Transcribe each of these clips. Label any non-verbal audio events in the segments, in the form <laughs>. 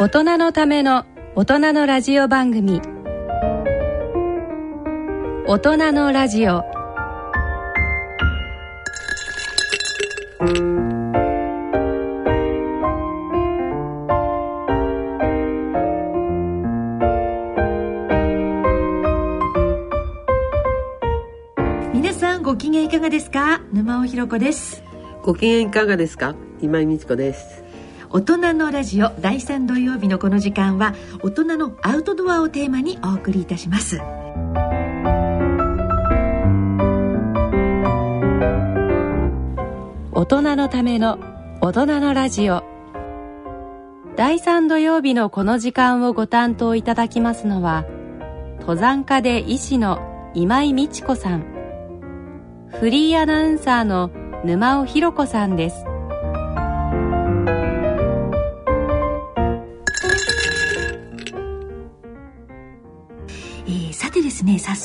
大人のための大人のラジオ番組。大人のラジオ。皆さんご機嫌いかがですか？沼尾ひろ子です。ご機嫌いかがですか？今井美智子です。大人のラジオ第3土曜日のこの時間は大人のアウトドアをテーマにお送りいたします。大人のための大人のラジオ。第3土曜日のこの時間をご担当いただきますのは登山家で医師の今井美智子さん。フリーアナウンサーの沼尾ひろ子さんです。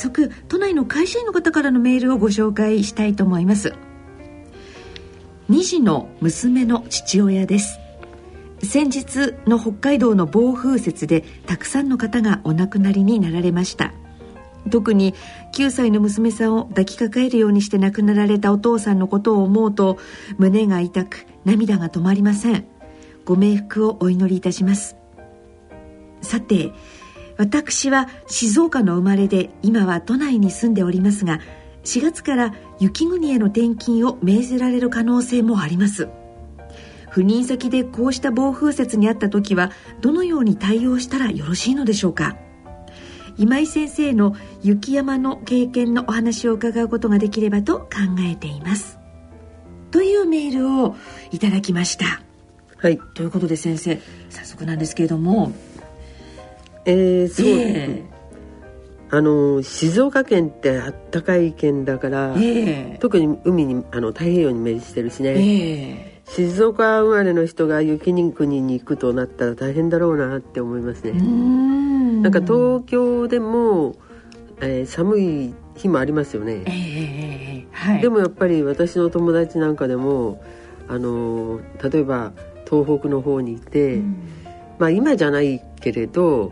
速都内の会社員の方からのメールをご紹介したいと思います。2児の娘の父親です。先日の北海道の暴風雪でたくさんの方がお亡くなりになられました。特に9歳の娘さんを抱きかかえるようにして亡くなられたお父さんのことを思うと胸が痛く涙が止まりません。ご冥福をお祈りいたします。さて私は静岡の生まれで今は都内に住んでおりますが4月から雪国への転勤を命ぜられる可能性もあります。赴任先でこうした暴風雪にあった時はどのように対応したらよろしいのでしょうか。今井先生の雪山の経験のお話を伺うことができればと考えています。というメールをいただきました。はい。ということで先生早速なんですけれどもえー、そう、えあの静岡県ってあったかい県だから、ええ。特に海にあの太平洋に面してるしえね、え静岡生まれの人が雪国に行くとなったら大変だろうなって思いますね、うーん。なんか東京でも、えー寒い日もありますよね。ええええええ。はい。でもやっぱり私の友達なんかでもあの例えば東北の方にいて、まあ今じゃないけれど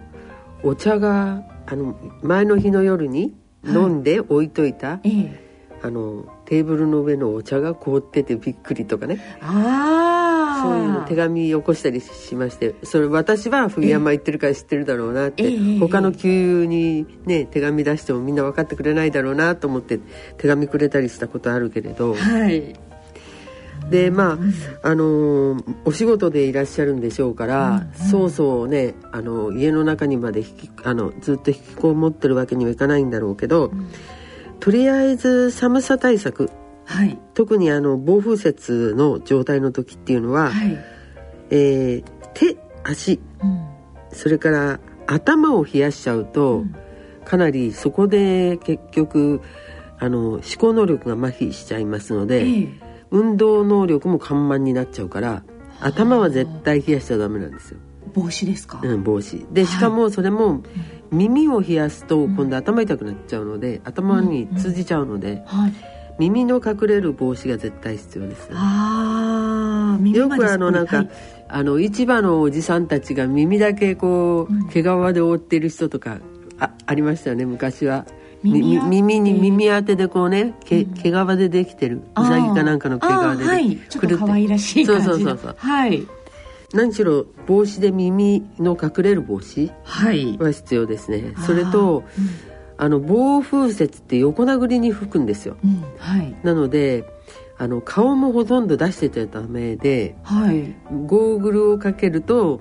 お茶があの前の日の夜に飲んで置いといた、ええ。あのテーブルの上のお茶が凍っててびっくりとかね。ああそういうの手紙よこしたりしましてそれ私は冬山行ってるから知ってるだろうなって、ええ他の給油にね手紙出してもみんな分かってくれないだろうなと思って手紙くれたりしたことあるけれどはいでまああのーお仕事でいらっしゃるんでしょうから、そうそうねあの家の中にまで引きあのずっと引きこもってるわけにはいかないんだろうけど、とりあえず寒さ対策はい。特にあの暴風雪の状態の時っていうのは、はい。えー手足うん。それから頭を冷やしちゃうと、うん。かなりそこで結局あの思考能力が麻痺しちゃいますので、ええ運動能力も緩慢になっちゃうから頭は絶対冷やしちゃダメなんですよ、帽子ですか？うん、帽子。でしかもそれも耳を冷やすと今度頭痛くなっちゃうので頭に通じちゃうのではい。耳の隠れる帽子が絶対必要です。ああ耳よくあのなんか、はい。あの市場のおじさんたちが耳だけこう、うん。毛皮で覆ってる人とかあありましたよね昔は。耳に耳当てでこうね毛毛皮でできてる。うさぎかなんかの毛皮ではい。ちょっと可愛らしい感じの。そうそうそうそう。はい。何しろ帽子で耳の隠れる帽子はい。は必要ですね。それとあーあの暴風雪って横殴りに吹くんですよ。うん。うんはい。なのであの顔もほとんど出してちゃダメではい。ゴーグルをかけると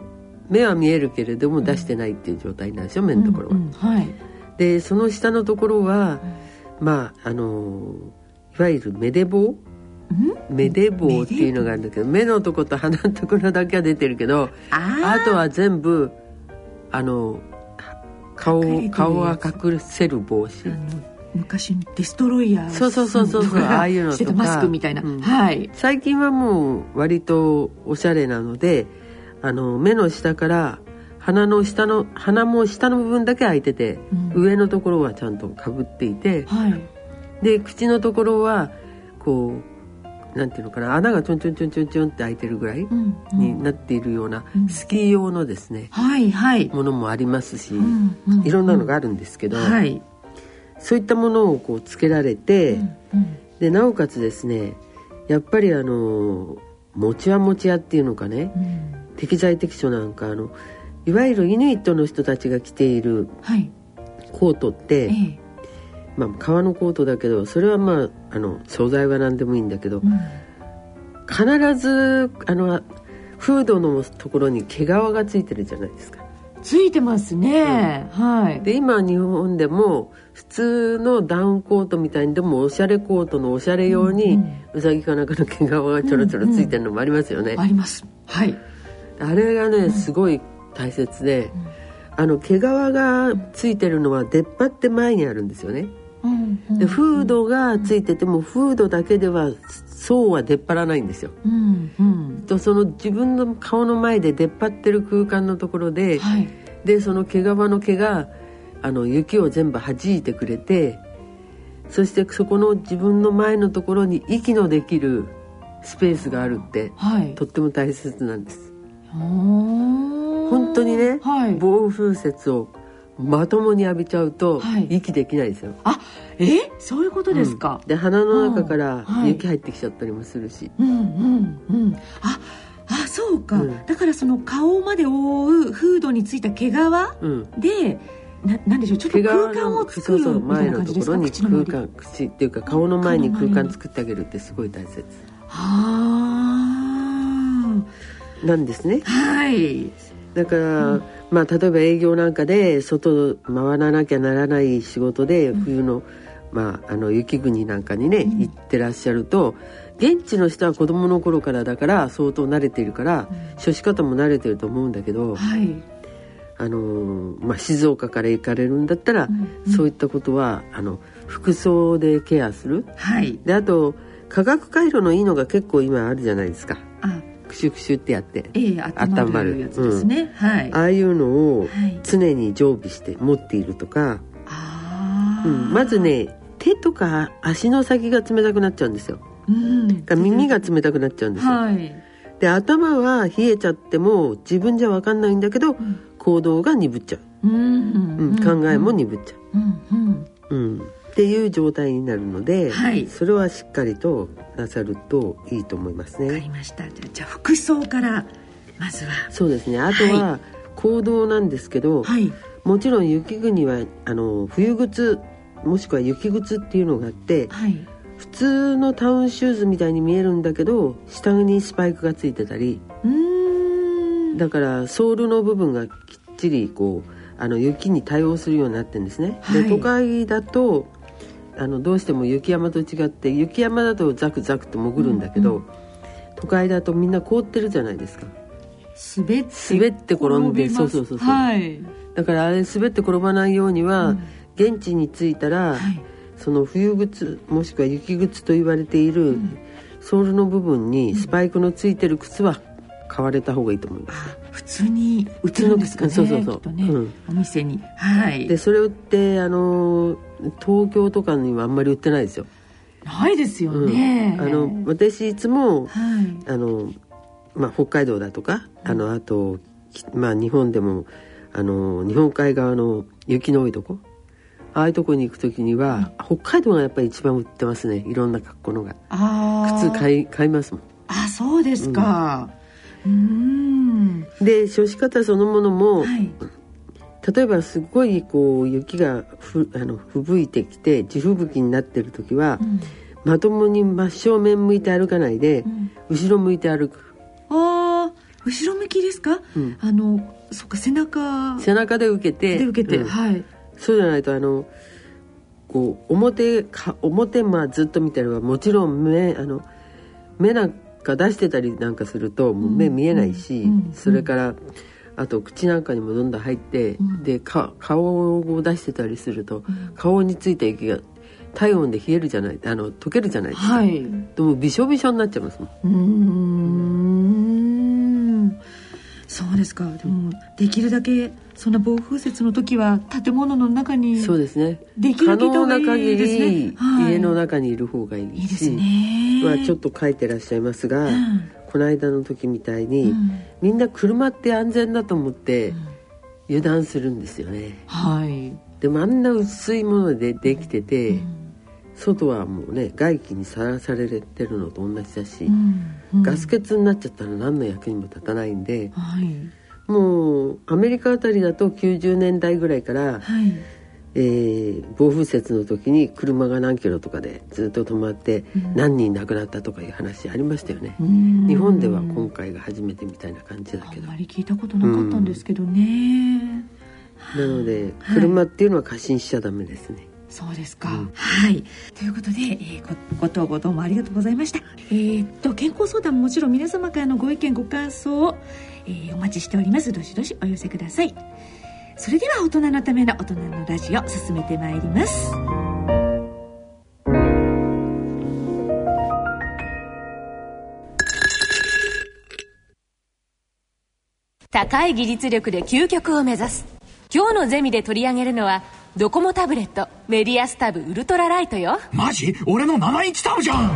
目は見えるけれども出してないっていう状態なんですよ目のところは。うん。うん。はいでその下のところはまああのいわゆる目で棒目で棒っていうのがあるんだけど目のとこと鼻のところだけは出てるけどああとは全部あの顔顔は隠せる帽子。昔デストロイヤーそうそうそうそうそうああいうのとか。マスクみたいな、うん。はい。最近はもう割とおしゃれなのであの目の下から鼻の下の鼻も下の部分だけ開いてて、うん。上のところはちゃんとかぶっていてはい。で口のところはこうなんていうのかな穴がちょんちょんちょんちょんちょんって開いてるぐらいになっているような、うん。スキー用のですねはいはい。ものもありますし、うんうんいろんなのがあるんですけど、はい。そういったものをこうつけられて、でなおかつですねやっぱりあの餅は餅屋っていうのかねうん。適材適所なんかあのいわゆるイヌイットの人たちが着ているはい。コートって、ええ。まあ、革のコートだけどそれはまああの素材は何でもいいんだけどうん。必ずあのフードのところに毛皮がついてるじゃないですか。ついてますね、はい。で今日本でも普通のダウンコートみたいにでもおしゃれコートのおしゃれ用に、うんうさぎかなんかの毛皮がちょろちょろついてるのもありますよね。あります。はい。あれがねすごい大切で、あの毛皮がついてるのは出っ張って前にあるんですよね。でフードがついててもフードだけではそうは出っ張らないんですよ。うんうんとその自分の顔の前で出っ張ってる空間のところで、はいでその毛皮の毛があの雪を全部弾いてくれてそしてそこの自分の前のところに息のできるスペースがあるってはいとっても大切なんです。本本当にね、はい。暴風雪をまともに浴びちゃうとはい。息できないですよ。あえ？そういうことですか？うん、で鼻の中から雪入ってきちゃったりもするし、うんうんうんああそうか、うん。だからその顔まで覆うフードについた毛皮うん、でななんでしょう？ちょっと毛皮空間をの作るそうそうみたいな前のと感じですか？ころに空間口っていうか顔の前に空間作ってあげるってすごい大切。はなんですね。あはい。だから、まあ例えば営業なんかで外回らなきゃならない仕事で冬の、まああの雪国なんかにね、うん。行ってらっしゃると現地の人は子供の頃からだから相当慣れているから、処し方も慣れてると思うんだけど、はい。あのーまあ、静岡から行かれるんだったら、うん。そういったことはあの服装でケアする。はい。であと化学回路のいいのが結構今あるじゃないですか。あクシュクシュってやってええ温まるやつですね、はい。ああいうのをはい。常に常備して持っているとか、あー。うん、まずね手とか足の先が冷たくなっちゃうんですよ。うん。が耳が冷たくなっちゃうんですよ、はい。で頭は冷えちゃっても自分じゃ分かんないんだけどん。行動が鈍っちゃう、うん。うん。考えも鈍っちゃう。ん。うん。う、うん、っていう状態になるので、はい。それはしっかりとなさるといいと思いますわかねりました。じゃあじゃあ服装からまずは。そうですね。あとは行動なんですけど、はい。もちろん雪国はあの冬靴もしくは雪靴っていうのがあってはい。普通のタウンシューズみたいに見えるんだけど下にスパイクがついてたりうーん。だからソールの部分がきっちりこうあの雪に対応するようになってるんですね。はい。で都会だとあのどうしても雪山と違って雪山だとザクザクと潜るんだけど、うん都会だとみんな凍ってるじゃないですか。滑って滑って転んでそうそうそうそう。はい。だからあれ滑って転ばないようには、うん。現地に着いたら、はい。その冬靴もしくは雪靴と言われている、ソールの部分にスパイクのついてる靴は買われた方がいいと思います。あ普通に売ってるんですかねそうそうそう。ね、うん。お店に。はい。でそれってあの東京とかにはあんまり売ってないですよ。ないですよね、うん。あの私いつもはい。あの、まあ、北海道だとかあのあと、きまあ、日本でもあの日本海側の雪の多いとこああいうとこに行く時には、北海道がやっぱり一番売ってますね。いろんな格好のが。靴買い買いますもん。あそうですか。うーんで処し方そのものも、はい。例えばすごいこう雪がふあの吹雪いてきて地吹雪になってる時は、うん。まともに真正面向いて歩かないで、うん。後ろ向いて歩く、ああ後ろ向きですか、うん。あのそっか背中。背中で受けてで受けて、うん。はい。そうじゃないとあのこう表か表まあずっと見てればもちろん目あの目なんか出してたりなんかするともう目見えないし、それからあと口なんかにもどんどん入って、うん。でか顔を出してたりすると、ん。顔についた雪が体温で冷えるじゃないあの溶けるじゃないですか、はい。でもびしょびしょになっちゃいますもん。うーんそうですか。でもできるだけそんな暴風雪の時は建物の中にそうですね。できるだけいいいですね。可能な限りはい。家の中にいる方がいいしいいですね。はちょっと書いてらっしゃいますが、うん。この間の時みたいに、うん。みんな車って安全だと思って油断するんですよね。はい、でもあんな薄いものでできてて、うん外はもうね外気にさらされてるのと同じだし、うんガス欠になっちゃったら何の役にも立たないんではい。もうアメリカあたりだと90年代ぐらいから、はい。えー暴風雪の時に車が何キロとかでずっと止まってうん。何人亡くなったとかいう話ありましたよね。うん。日本では今回が初めてみたいな感じだけど。あんまり聞いたことなかったんですけどね、なのではい。車っていうのは過信しちゃダメですね。そうですか、うん。はい。ということで、えーごご投稿どうもありがとうございました。えーっと健康相談ももちろん皆様からのご意見ご感想を、えーお待ちしております。どしどしお寄せください。それでは大人のための大人のラジオ進めてまいります。高い技術力で究極を目指す。今日のゼミで取り上げるのはドコモタブレットメディアスタブウルトラライトよ。マジ？俺の7インチタブじゃん。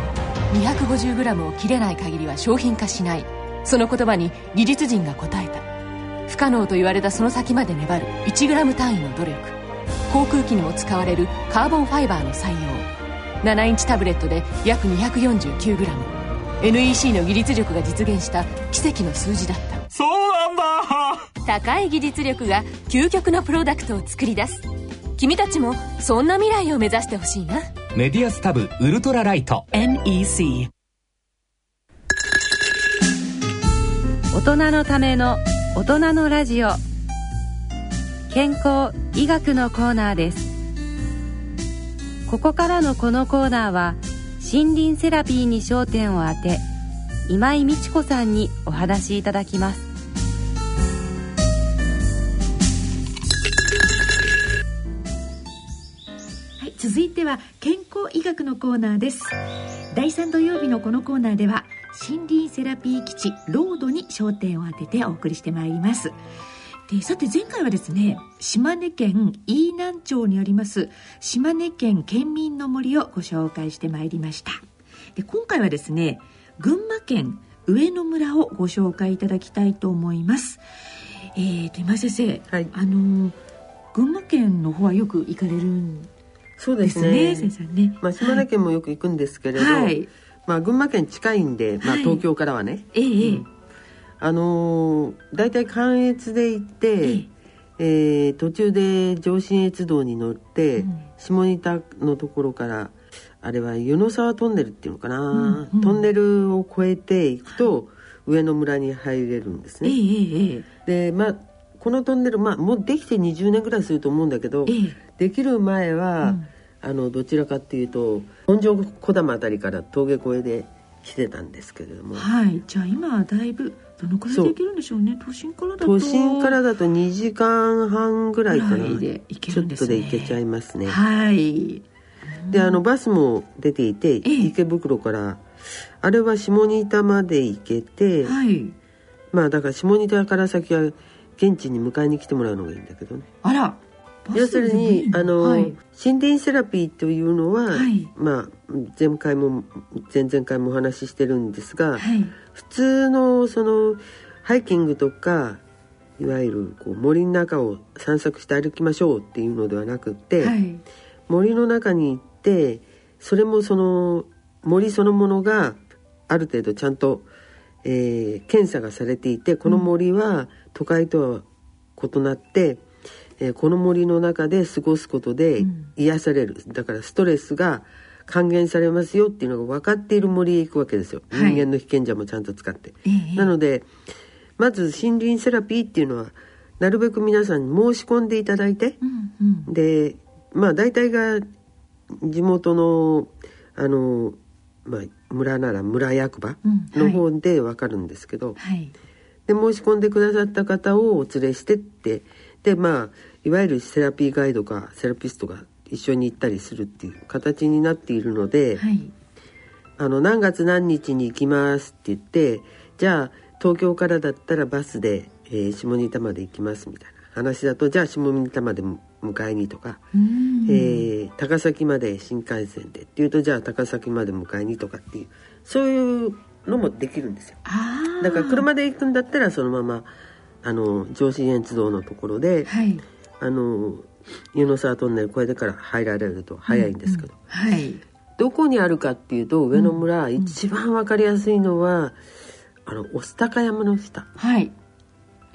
250g を切れない限りは商品化しない。その言葉に技術陣が答えた。不可能と言われたその先まで粘る。1g 単位の努力。航空機にも使われる。カーボンファイバーの採用。7インチタブレットで約 249g NEC の技術力が実現した。奇跡の数字だった。そうなんだ。高い技術力が究極のプロダクトを作り出す君たちもそんな未来を目指してほしいな。メディアスタブウルトラライト。NEC 大人のための大人のラジオ。健康医学のコーナーです。ここからのこのコーナーは森林セラピーに焦点を当て今井美智子さんにお話しいただきます続いては健康医学のコーナーです。第3土曜日のこのコーナーでは森林セラピー基地ロードに焦点を当ててお送りしてまいります。でさて前回はですね島根県飯南町にあります島根県県民の森をご紹介してまいりました。で今回はですね群馬県上野村をご紹介いただきたいと思います。えーと今井先生、はい。あの群馬県の方はよく行かれるんそうでですすね。ね先生ね。まあ島根県もよく行くんですけれど、はい。まあ群馬県近いんで、まあはい。東京からはね、ええええ。うん。あのー、大体関越で行って、ええ。ー途中で上信越道に乗って、うん。下仁田のところからあれは湯の沢トンネルっていうのかな、うんうん。トンネルを越えていくと上野村に入れるんですええね。ええ。でまあこのトンネル、まあ、もうできて20年ぐらいすると思うんだけど、ええ。できる前は、うん。あのどちらかっていうと本庄小玉あたりから峠越えで来てたんですけれども。はい。じゃあ今はだいぶどのくらいで行けるんでしょうね？都心からだと。都心からだと2時間半ぐらいかな。ぐらい。で行けちょっとで行けちゃいますね。はい。であのバスも出ていてええ。池袋からあれは下仁田まで行けて、はい。まあだから下仁田から先は現地に迎えに来てもらうのがいいんだけどね。あら。要するにあの、はい、森林セラピーというのは、はい。まあ前回も前々回もお話ししてるんですが、はい。普通のそのハイキングとかいわゆるこう森の中を散策して歩きましょうっていうのではなくって、はい。森の中に行ってそれもその森そのものがある程度ちゃんと、えー検査がされていてこの森は都会とは異なって、えーこの森の中で過ごすことでうん。癒される、だからストレスが還元されますよっていうのが分かっている森へ行くわけですよ、はい。人間の被験者もちゃんと使って。ええ。なのでまず森林セラピーっていうのはなるべく皆さんに申し込んでいただいて、うんうん。でまあ大体が地元のあの、まあ、村なら村役場うんの方で分かるんですけど、はい。で申し込んでくださった方をお連れしてってでまあいわゆるセラピーガイドかセラピストが一緒に行ったりするっていう形になっているので、はい。あの何月何日に行きますって言ってじゃあ東京からだったらバスで、えー下仁田まで行きますみたいな話だとじゃあ下仁田まで迎えにとか、うん。えー高崎まで新幹線でっていうとじゃあ高崎まで迎えにとかっていうそういうのもできるんですよ。だから車で行くんだったらそのままあの上信越道のところで、はい。あの湯の沢トンネル越えてから入られると早いんですけど、はい。どこにあるかっていうと上野村、一番わかりやすいのはあの御巣鷹山の下。はい。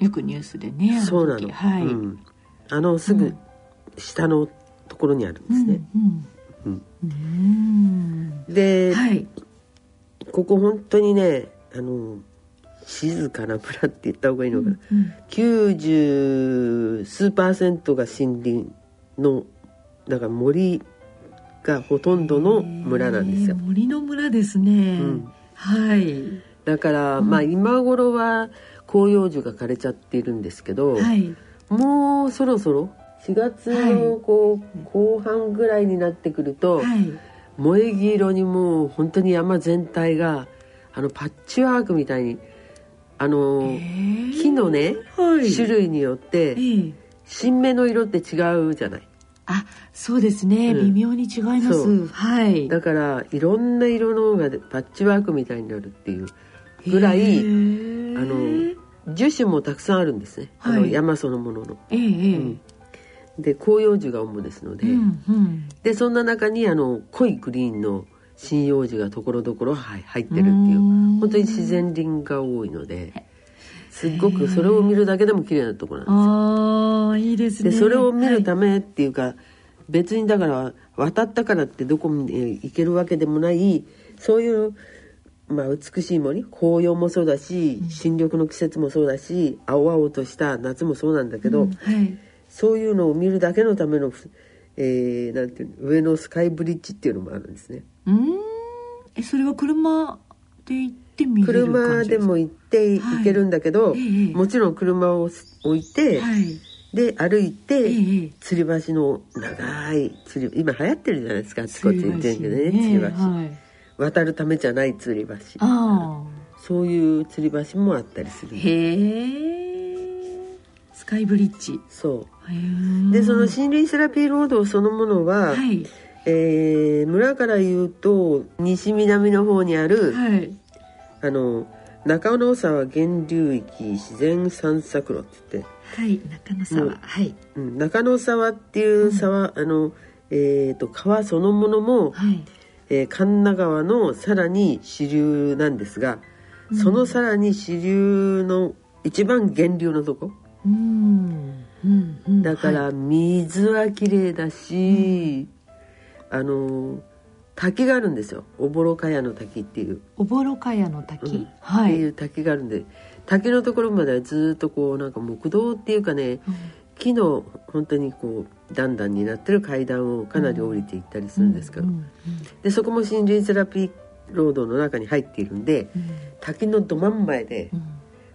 よくニュースでねあそうなの、時はい、うん、あのすぐ下のところにあるんですね、うんうんうん。で、はい。ここ本当にねあの静かな村って言った方がいいのかな、うん90数パーセントが森林のだから森がほとんどの村なんですよ。森の村ですね、うん。はい。だから、まあ今頃は広葉樹が枯れちゃっているんですけど、はい。もうそろそろ4月のこう、後半ぐらいになってくると、はい。萌え木色にもう本当に山全体があのパッチワークみたいにあの木のね、はい。種類によってええ。新芽の色って違うじゃない。あそうですね、うん。微妙に違いまそすはい。だからいろんな色のがパッチワークみたいになるっていうぐらへいー。あの樹種もたくさんあるんですね、あのはい。山そのものの。ええええ。うんで広葉樹が主ですので、うんうん。でそんな中にあの濃いグリーンの針葉樹がところどころはい入ってるっていううん。本当に自然林が多いのですっごくそれを見るだけでも綺麗なところなんですよ。ああいいですね。でそれを見るため、めっていうか、別にだから渡ったからってどこにえ行けるわけでもないそういう、まあ、美しい森紅葉もそうだし新緑の季節もそうだし青々とした夏もそうなんだけど、うんはいそういうのを見るだけのための、えーなんていうの上のスカイブリッジっていうのもあるんですね。うん。えそれは車で行ってみれる車感じですも行ってはい。行けるんだけど、ええもちろん車を置いて、はい。で歩いて、ええ吊り橋の長い吊り今流行ってるじゃないですかあちこちに全部ね吊り橋、はい、渡るためじゃない吊り橋あそういう吊り橋もあったりする。あへえ。スカイブリッジ。そへう。ーでその森林セラピーロードそのものは、はい。えー村から言うと西南の方にある、はい。あの中野沢源流域自然散策路って言って。はい中野沢。はい。うん中野沢っていう沢、あの、えー、と川そのものも、はい。えー神奈川のさらに支流なんですが、そのさらに支流の一番源流のとこ。うんうんうん。だからはい。水は綺麗だし、あの滝があるんですよ。おぼろかやの滝っていう、おぼろかやの滝、うん。はい。っていう滝があるんで滝のところまではずっとこうなんか木道っていうかね、木の本当にこう段々になってる階段をかなり降りていったりするんですけど、うんうんでそこも森林セラピーロードの中に入っているんでうん。滝のど真ん前でうん。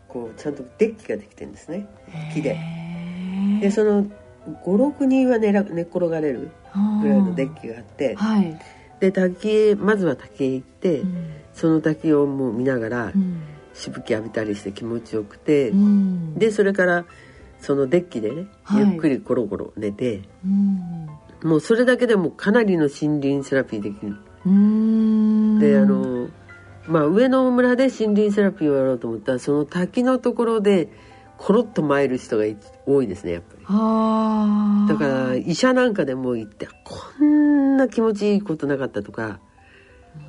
こうちゃんとデッキができてるんですね。木ででその56人は寝ら寝っ転がれるぐらいのデッキがあって。はい、で滝へまずは滝へ行って、うん。その滝をもう見ながらうん。しぶき浴びたりして気持ちよくて、うん。でそれからそのデッキでね、はい。ゆっくりコロコロ寝てうん。もうそれだけでもかなりの森林セラピーできる。うん。であのまあ上野村で森林セラピーをやろうと思ったらその滝のところでコロッと参る人がい多いですねやっぱり。だから医者なんかでも行ってこんな気持ちいいことなかったとか、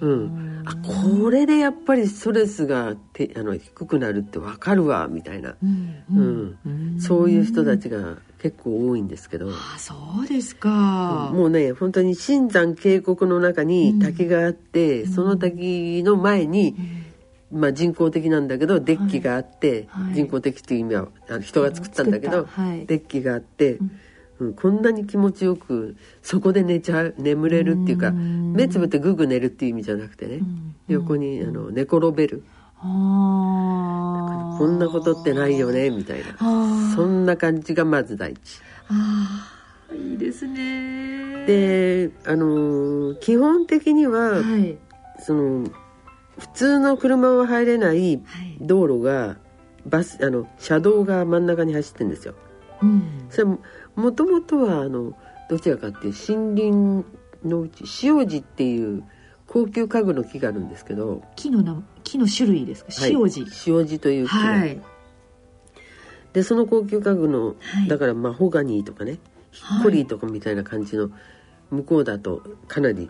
うん、あこれでやっぱりストレスがてあの低くなるってわかるわみたいな、うんうんうん。そういう人たちが結構多いんですけど、あそうですか、もうね本当に新山渓谷の中に滝があって、その滝の前に、まあ、人工的なんだけどデッキがあって、はい。人工的っていう意味はあの人が作ったんだけど、はい。デッキがあって、うん、こんなに気持ちよくそこで寝ちゃう眠れるっていうかうん。目つぶってグーグー寝るっていう意味じゃなくてね、ん。横にあの寝転べる、あー。こんなことってないよねみたいな。そんな感じがまず第一。あー。いいですね。であのー基本的には、はい。その普通の車は入れないはい。道路がバスあの車道が真ん中に走ってるんですよ。うん。それももともとはあのどちらかっていう森林のうち塩路っていう高級家具の木があるんですけど木のな木の種類ですか？はい。塩地塩地という木が、はい。でその高級家具の、はい。だからマホガニーとかねヒッコリーとかみたいな感じの向こうだとかなり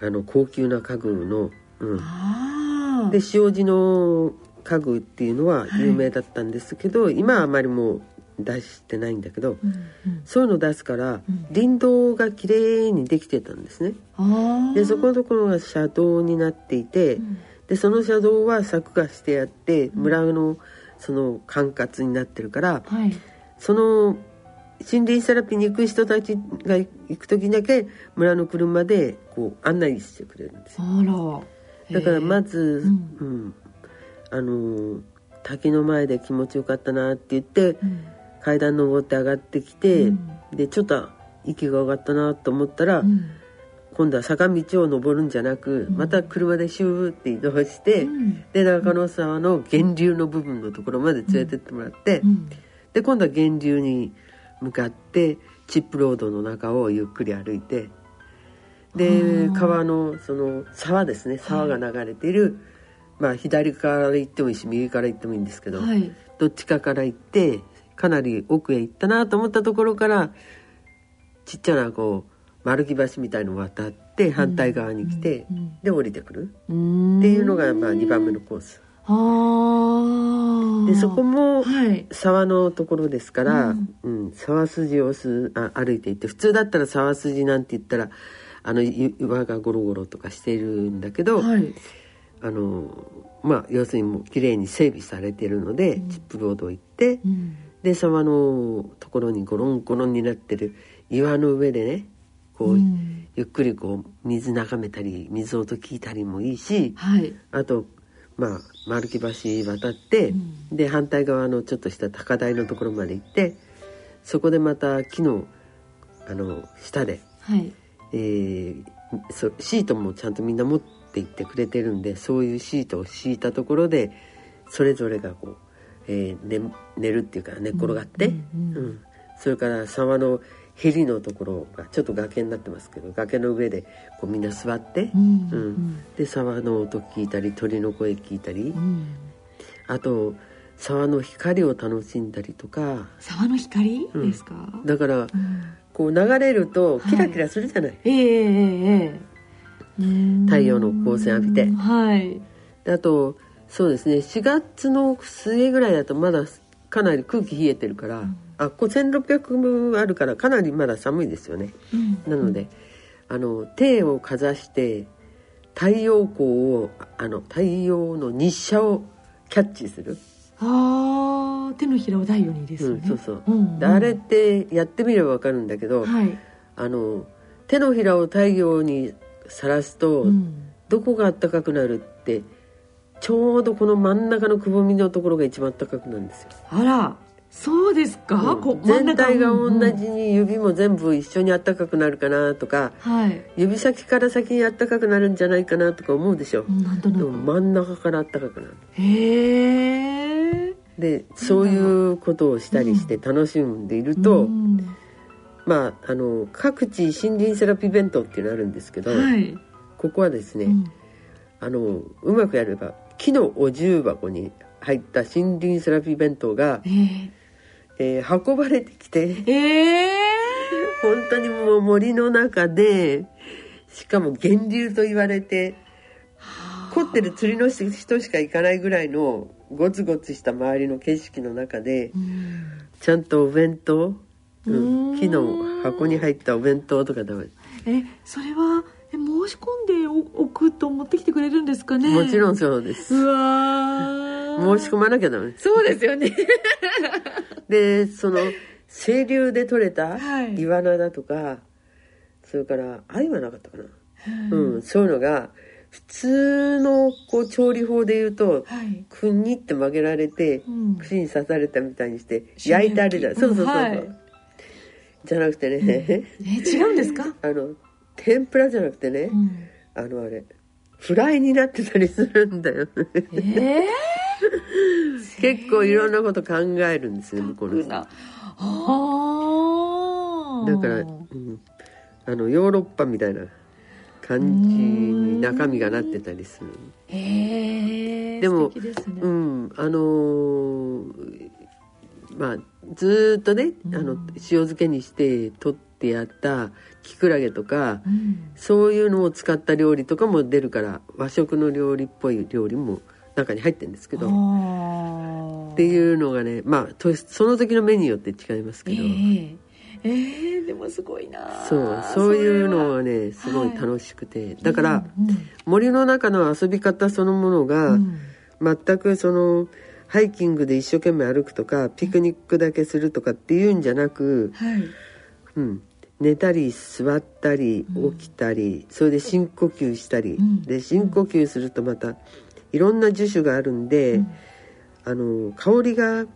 あの高級な家具の、で塩地の家具っていうのははい。有名だったんですけど、今はあまりもう出してないんだけど、うんうん。そういうの出すから、うん。林道が綺麗にできてたんですね。でそこのところが車道になっていて、うん。でその車道は柵がしてあって村のその管轄になってるからはい。その森林セラピーに行く人たちが行く時だけ村の車でこう案内してくれるんですよだからまずず、ううん。あのー滝の前で気持ちよかったなって言って階段登って上がってきて、うん。でちょっと息が上がったなと思ったら、うん。今度は坂道を登るんじゃなく、うん。また車でシューって移動して、うん。で中野沢の源流の部分のところまで連れてってもらって、うん。で今度は源流に向かってチップロードの中をゆっくり歩いてで川のその沢ですね。沢が流れている、まあ左から行ってもいいし右から行ってもいいんですけど、はい。どっちかから行ってかなり奥へ行ったなと思ったところからちっちゃなこう丸木橋みたいのを渡って反対側に来て、うんうんで降りてくる。うん。っていうのがまあ2番目のコース。ああでそこもはい。沢のところですから、ううんん沢筋をすあ歩いていって普通だったら沢筋なんて言ったらあのゆ岩がゴロゴロとかしているんだけど、はい。あのまあ要するにもう綺麗に整備されてるので、チップロード行って、うん。で沢のところにゴロンゴロンになってる岩の上でねこう、うん。ゆっくりこう水眺めたり水音聞いたりもいいしはい。あとまあ丸木橋渡って、うん。で反対側のちょっとした高台のところまで行ってそこでまた木のあの下で、はいえーそシートもちゃんとみんな持って行ってくれてるんでそういうシートを敷いたところでそれぞれがこう、えー寝寝るっていうか寝っ転がって、うんそれから沢のへりのところがちょっと崖になってますけど崖の上でこうみんな座って、うんうんで沢の音聞いたり鳥の声聞いたり、うん。あと沢の光を楽しんだりとか。沢の光？ですか、だからうんこう流れるとキラキラするじゃない、ええええええ。太陽の光線浴びて。うんはい。であとそうですね。4月の末ぐらいだとまだかなり空気冷えてるから、あここ1600あるからかなりまだ寒いですよね。うん。なので、あの手をかざして太陽光をあの太陽の日射をキャッチする、ああ手のひらを太陽にですよね、うん、そうそう、うんうん。であれってやってみればわかるんだけど、はい、あの手のひらを太陽にさらすと、うん。どこが暖かくなるってちょうどこの真ん中のくぼみのところが一番暖かくなるんですよ、あらそうですか、うん。全体が同じに指も全部一緒に暖かくなるかなとかはい。指先から先に暖かくなるんじゃないかなとか思うでしょ、うんなんとなく。真ん中から暖かくなる。へえでそういうことをしたりして楽しんでいると、うん。まああの各地森林セラピー弁当っていうのあるんですけど、はい、ここはですね、うん。あのうまくやれば木のお重箱に入った森林セラピー弁当が、えー。えー運ばれてきてえ <laughs> 本当にもう森の中でしかも源流と言われて凝ってる釣りの人しか行かないぐらいのゴツゴツした周りの景色の中でーうん。ちゃんとお弁当、ううんん、木の箱に入ったお弁当とか食べえそれはえ申し込んでおおくと持ってきてくれるんですかね？もちろんそうです。うわー。申し込まなきゃダメ。そうですよね。<laughs> でその清流で採れたはい。イワナだとか、それから鮎はなかったかな、うん、そういうのが普通のこう調理法で言うとはい。くんにって曲げられて、うん。串に刺されたみたいにして塩焼いてあるじゃん。そうそうそうそう、はい。じゃなくてね、え違うんですか、<laughs> あの天ぷらじゃなくてね、うん、あのあれフライになってたりするんだよね。ええ <laughs> 結構いろんなこと考えるんですよ向こうの人。だから、うん、あのヨーロッパみたいな感じに中身がなってたりする。でもね、うんあのーまあずーっとね、あの塩漬けにして取ってやったキクラゲとか、うん。そういうのを使った料理とかも出るから和食の料理っぽい料理も中に入ってるんですけど。っていうのがねまあとその時のメニューによって違いますけど、ええええでもすごいな。そうそういうのはねねすごい楽しくて、だから、うん森の中の遊び方そのものが、うん。全くそのハイキングで一生懸命歩くとかピクニックだけするとかっていうんじゃなく、はい。うん、寝たり座ったり起きたり、それで深呼吸したり、ん。で深呼吸するとまたいろんな樹種があるんで、あの香りが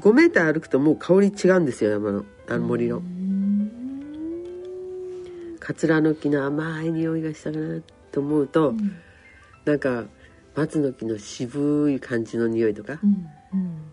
5メーター歩くともう香り違うんですよ山のあの森の。カツラの木の甘い匂いがしたかなと思うと、なんか松の木の渋い感じの匂いとか、うん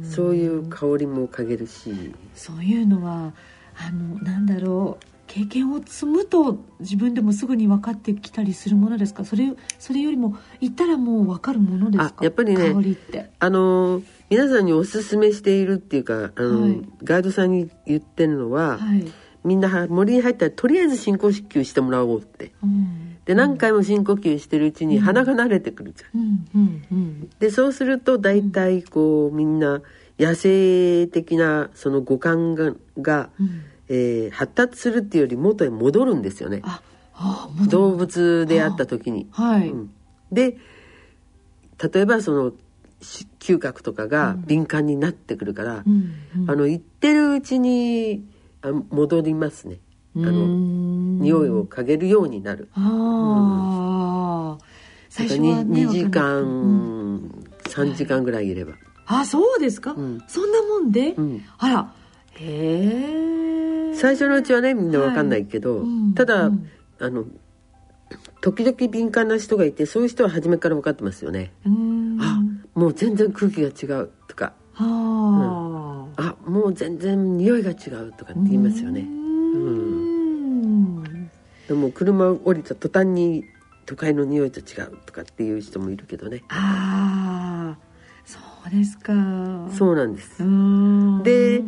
うん。そういう香りも嗅げるし、そういうのはあのなんだろう。経験を積むと自分でもすぐに分かってきたりするものですか？それそれよりも行ったらもう分かるものですか？あやっぱりね香りって。あの皆さんにおすすめしているっていうかあの、はい。ガイドさんに言ってるのは、はい、みんなは森に入ったらとりあえず深呼吸してもらおうって。うん。で何回も深呼吸してるうちに鼻が慣れてくるじゃん。うんうんうん。でそうすると大体こうみんな野生的なその五感がが、うん。えー発達するっていうより元へ戻るんですよね。動物であった時に。はい、うん。で例えばそのし嗅覚とかが敏感になってくるから、うんうん。あの言ってるうちにあ戻りますね。あうのん。匂いを嗅げるようになる。ああ、最初はね2時わかんない。間、3時間ぐらいいれば。あそうですか、ん。そんなもんで、うん。あら。へえ最初のうちはねみんなわかんないけど、はい。うん。ただ、うん。あの時々敏感な人がいてそういう人は初めから分かってますよね。うーん。あもう全然空気が違うとか。はあ、あもう全然匂いが違うとかって言いますよね。うん。でも車を降りた途端に都会の匂いと違うとかっていう人もいるけどね。ああそうですか。そうなんです。うん。で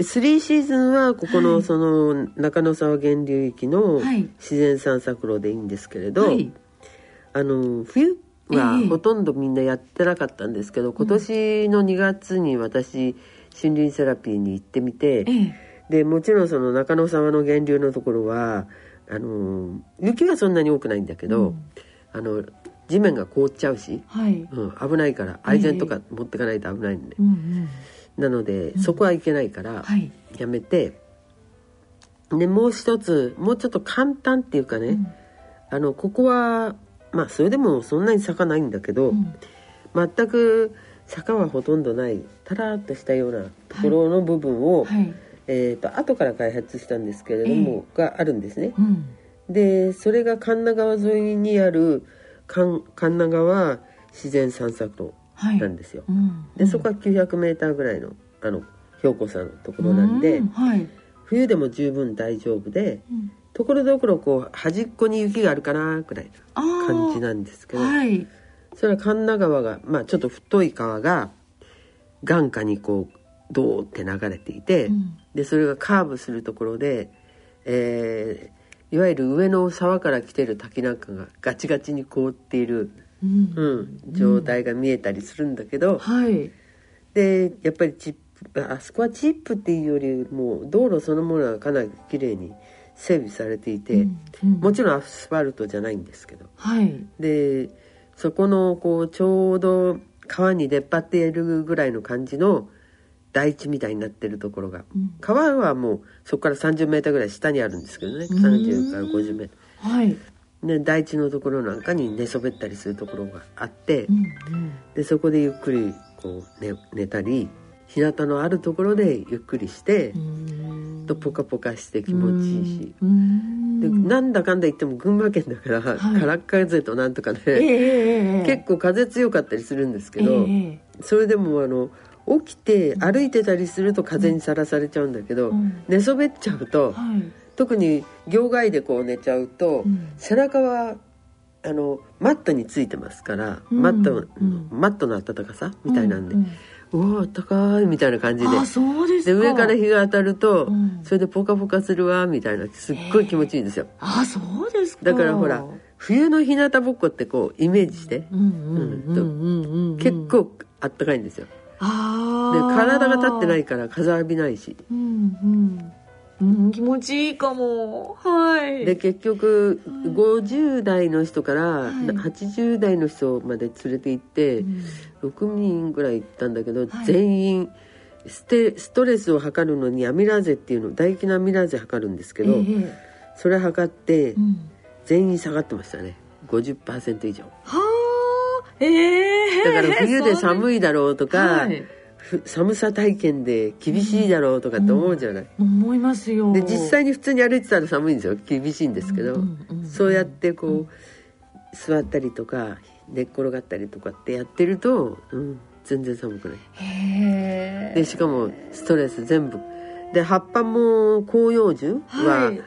3シーズンはここのその中野沢源流域のはい。自然散策路でいいんですけれど、はい。あの冬はええ。ほとんどみんなやってなかったんですけど、今年の2月に私森林セラピーに行ってみて、ええ。でもちろんその中野沢の源流のところはあの雪はそんなに多くないんだけど、うん。あの地面が凍っちゃうし、はい。うん、危ないからアイゼンとか持ってかないと危ないんで、うんうんなので、そこはいけないからはい。やめて、でもう一つもうちょっと簡単っていうかね、あのここはまあそれでもそんなに坂ないんだけど、ん。全く坂はほとんどないたらっとしたようなところの部分を、はい。えー、と後から開発したんですけれども、があるんですね。うん。でそれが神奈川沿いにある神神奈川自然散策路はいなんですよ。うん。でそこは 900m ぐらいのあの標高差のところなんで、うん。はい。冬でも十分大丈夫でうんところどころこう端っこに雪があるかなくらいあなー。感じなんですけどはい。それは神奈川が、まあ、ちょっと太い川が眼下にこうドーって流れていて、うん。でそれがカーブするところで、えーいわゆる上の沢から来てる滝なんかがガチガチに凍っている、うん。うん、状態が見えたりするんだけど、はい。でやっぱりチップあそこはチップっていうよりも道路そのものはかなり綺麗に整備されていて、もちろんアスファルトじゃないんですけど。はい。でそこのこうちょうど川に出っ張っているぐらいの感じの台地みたいになってるところが、うん。川はもうそこから30メーターぐらい下にあるんですけどね。30から50メータはい。ーで台地のところなんかに寝そべったりするところがあって、うんうん。でそこでゆっくりこう寝寝たり日向のあるところでゆっくりして、うん。とポカポカして気持ちいいし、うん。でなんだかんだ言っても群馬県だから、はい。空っ風となんとかね、ええええええ。結構風強かったりするんですけど、ええそれでもあの起きて歩いてたりすると風にさらされちゃうんだけど、うん。寝そべっちゃうとはい。特に業外でこう寝ちゃうと、うん。背中はあのマットについてますから、うん。マット、うん。マットの暖かさみたいなんで、ううんわあったかいみたいな感じで。あそうですか。で上から日が当たると、うん。それでポカポカするわみたいなすっごい気持ちいいんですよ。あそうですか。だからほら冬の日向ぼっこってこうイメージして、結構あったかいんですよ。で体が立ってないから風浴びないし。うんうん、うん、気持ちいいかも。はい。で結局うん。50代の人からはい。80代の人まで連れて行ってうん。6人ぐらい行ったんだけど、はい。全員ステストレスを測るのにアミラーゼっていうの唾液のアミラーゼ測るんですけど、ええそれ測ってうん。全員下がってましたね。50%以上。はあ。ええ。だから冬でい寒いだろうとか、はい。ふ寒さ体験で厳しいだろうとかって思うじゃない、思いますよ。で実際に普通に歩いてたら寒いんですよ。厳しいんですけど、うんうんうんそうやってこう、座ったりとか寝っ転がったりとかってやってると、うん、全然寒くない。でしかもストレス全部。で葉っぱも広葉樹は、はい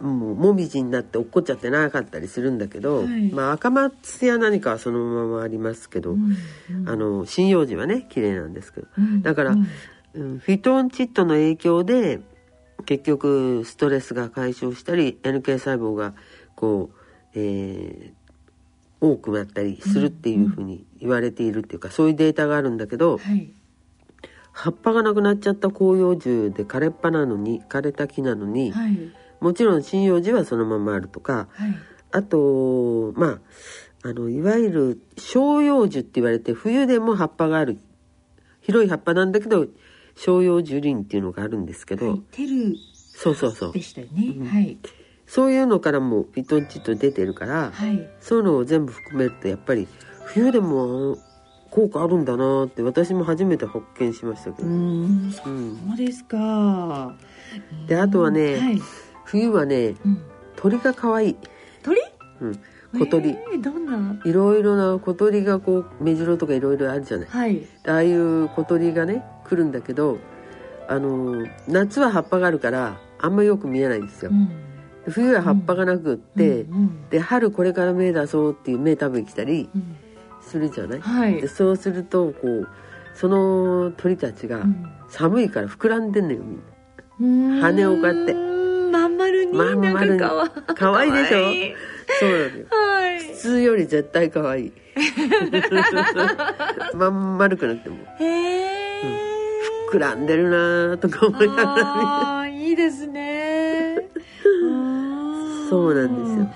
もうもみじになって落っこっちゃってなかったりするんだけど、はい。まあ赤松や何かはそのままありますけど、うんうん。あの針葉樹はね綺麗なんですけど、うんだから、うん。うんフィトンチッドの影響で結局ストレスが解消したり NK 細胞がこう、えー多くなったりするっていうふうに言われているっていうか、そういうデータがあるんだけど、はい。葉っぱがなくなっちゃった広葉樹で枯れっぱなのに枯れた木なのに、はいもちろん針葉樹はそのままあるとかはい。あとまああのいわゆる照葉樹って言われて冬でも葉っぱがある。広い葉っぱなんだけど照葉樹林っていうのがあるんですけど、はい。テルそうそうそう。でしたよね、はい。そういうのからもフィトンチッド出てるから、はい。そういうのを全部含めるとやっぱり冬でも効果あるんだなって私も初めて発見しましたけど、うんうん。そうですか。であとはね、はい冬はねうん、鳥が可愛い、鳥？うん、小鳥、えーどんな？いろいろな小鳥がこう目白とかいろいろあるじゃない。はい。ああいう小鳥がね来るんだけどあの夏は葉っぱがあるからあんまよく見えないんですよ、うん。冬は葉っぱがなくって、うんうん。で春これから芽出そうっていう芽食べに来たりうん。するじゃない、はい。でそうするとこうその鳥たちがうん。寒いから膨らんでんのよみんな。羽をこうやって丸にまん丸になんかかわ可愛い。でしょかわい。いそうなのよ。はい。普通より絶対可愛い。<laughs> まん丸くなっても。へえ、膨らんでるなーとか思いながらあーいいですね。<laughs> そうなんですよ。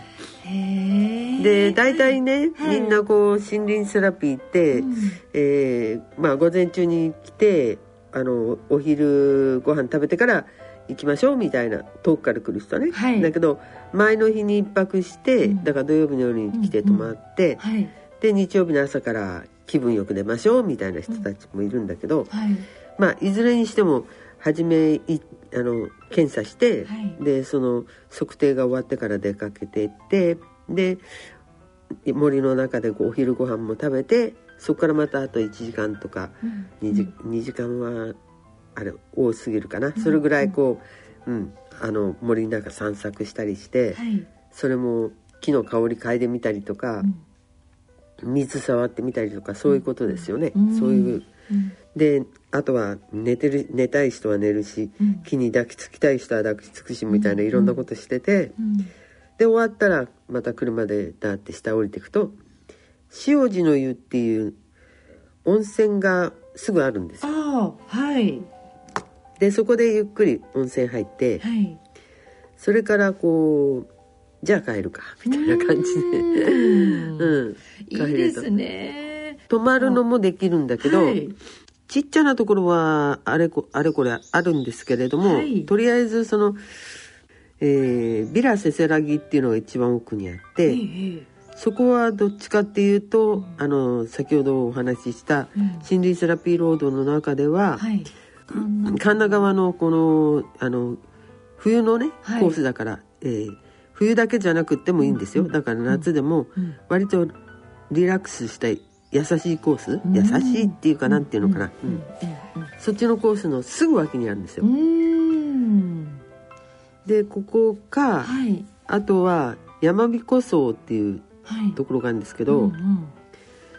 で大体ね、はい。みんなこう森林セラピーって、うん。えーまあ午前中に来てあのお昼ご飯食べてから行きましょうみたいな遠くから来る人ね、はい。だけど前の日に一泊して、うん。だから土曜日の夜に来てうんうん。泊まって、はい。で日曜日の朝から気分よく出ましょうみたいな人たちもいるんだけど、はい。まあいずれにしても初めいあの検査して、はい。でその測定が終わってから出かけていってで森の中でこうお昼ご飯も食べてそこからまたあと1時間とかうん。2, 時2時間はあれ多すぎるかな、それぐらいこう、うん、あの森の中散策したりして、はい。それも木の香り嗅いでみたりとか、水触ってみたりとかそういうことですよね、うん。そういう。うん。であとは寝てる寝たい人は寝るし、うん。木に抱きつきたい人は抱きつくしみたいないろんなことしてて、うん。で終わったらまた車でダーって下降りていくと塩路の湯っていう温泉がすぐあるんですよ。ああはいでそこでゆっくり温泉入ってはい。それからこうじゃあ帰るかみたいな感じで。<laughs> うん。うんいい帰れた。ですね泊まるのもできるんだけど、はい。ちっちゃなところはあれこあれこれあるんですけれども、はい。とりあえずその、えービラ・セセラギっていうのが一番奥にあって、ええそこはどっちかっていうと、あの先ほどお話ししたうん。森林セラピーロードの中では、はい神田川のこのあの冬のねはい。コースだから、えー冬だけじゃなくってもいいんですよ、だから夏でもうん。割とリラックスした優しいコース、ん。優しいっていうかなんていうのかな、うん。うん。そっちのコースのすぐ脇にあるんですよ、でここか、はい。あとは山彦荘っていうはい。ところがあるんですけど、うんうん。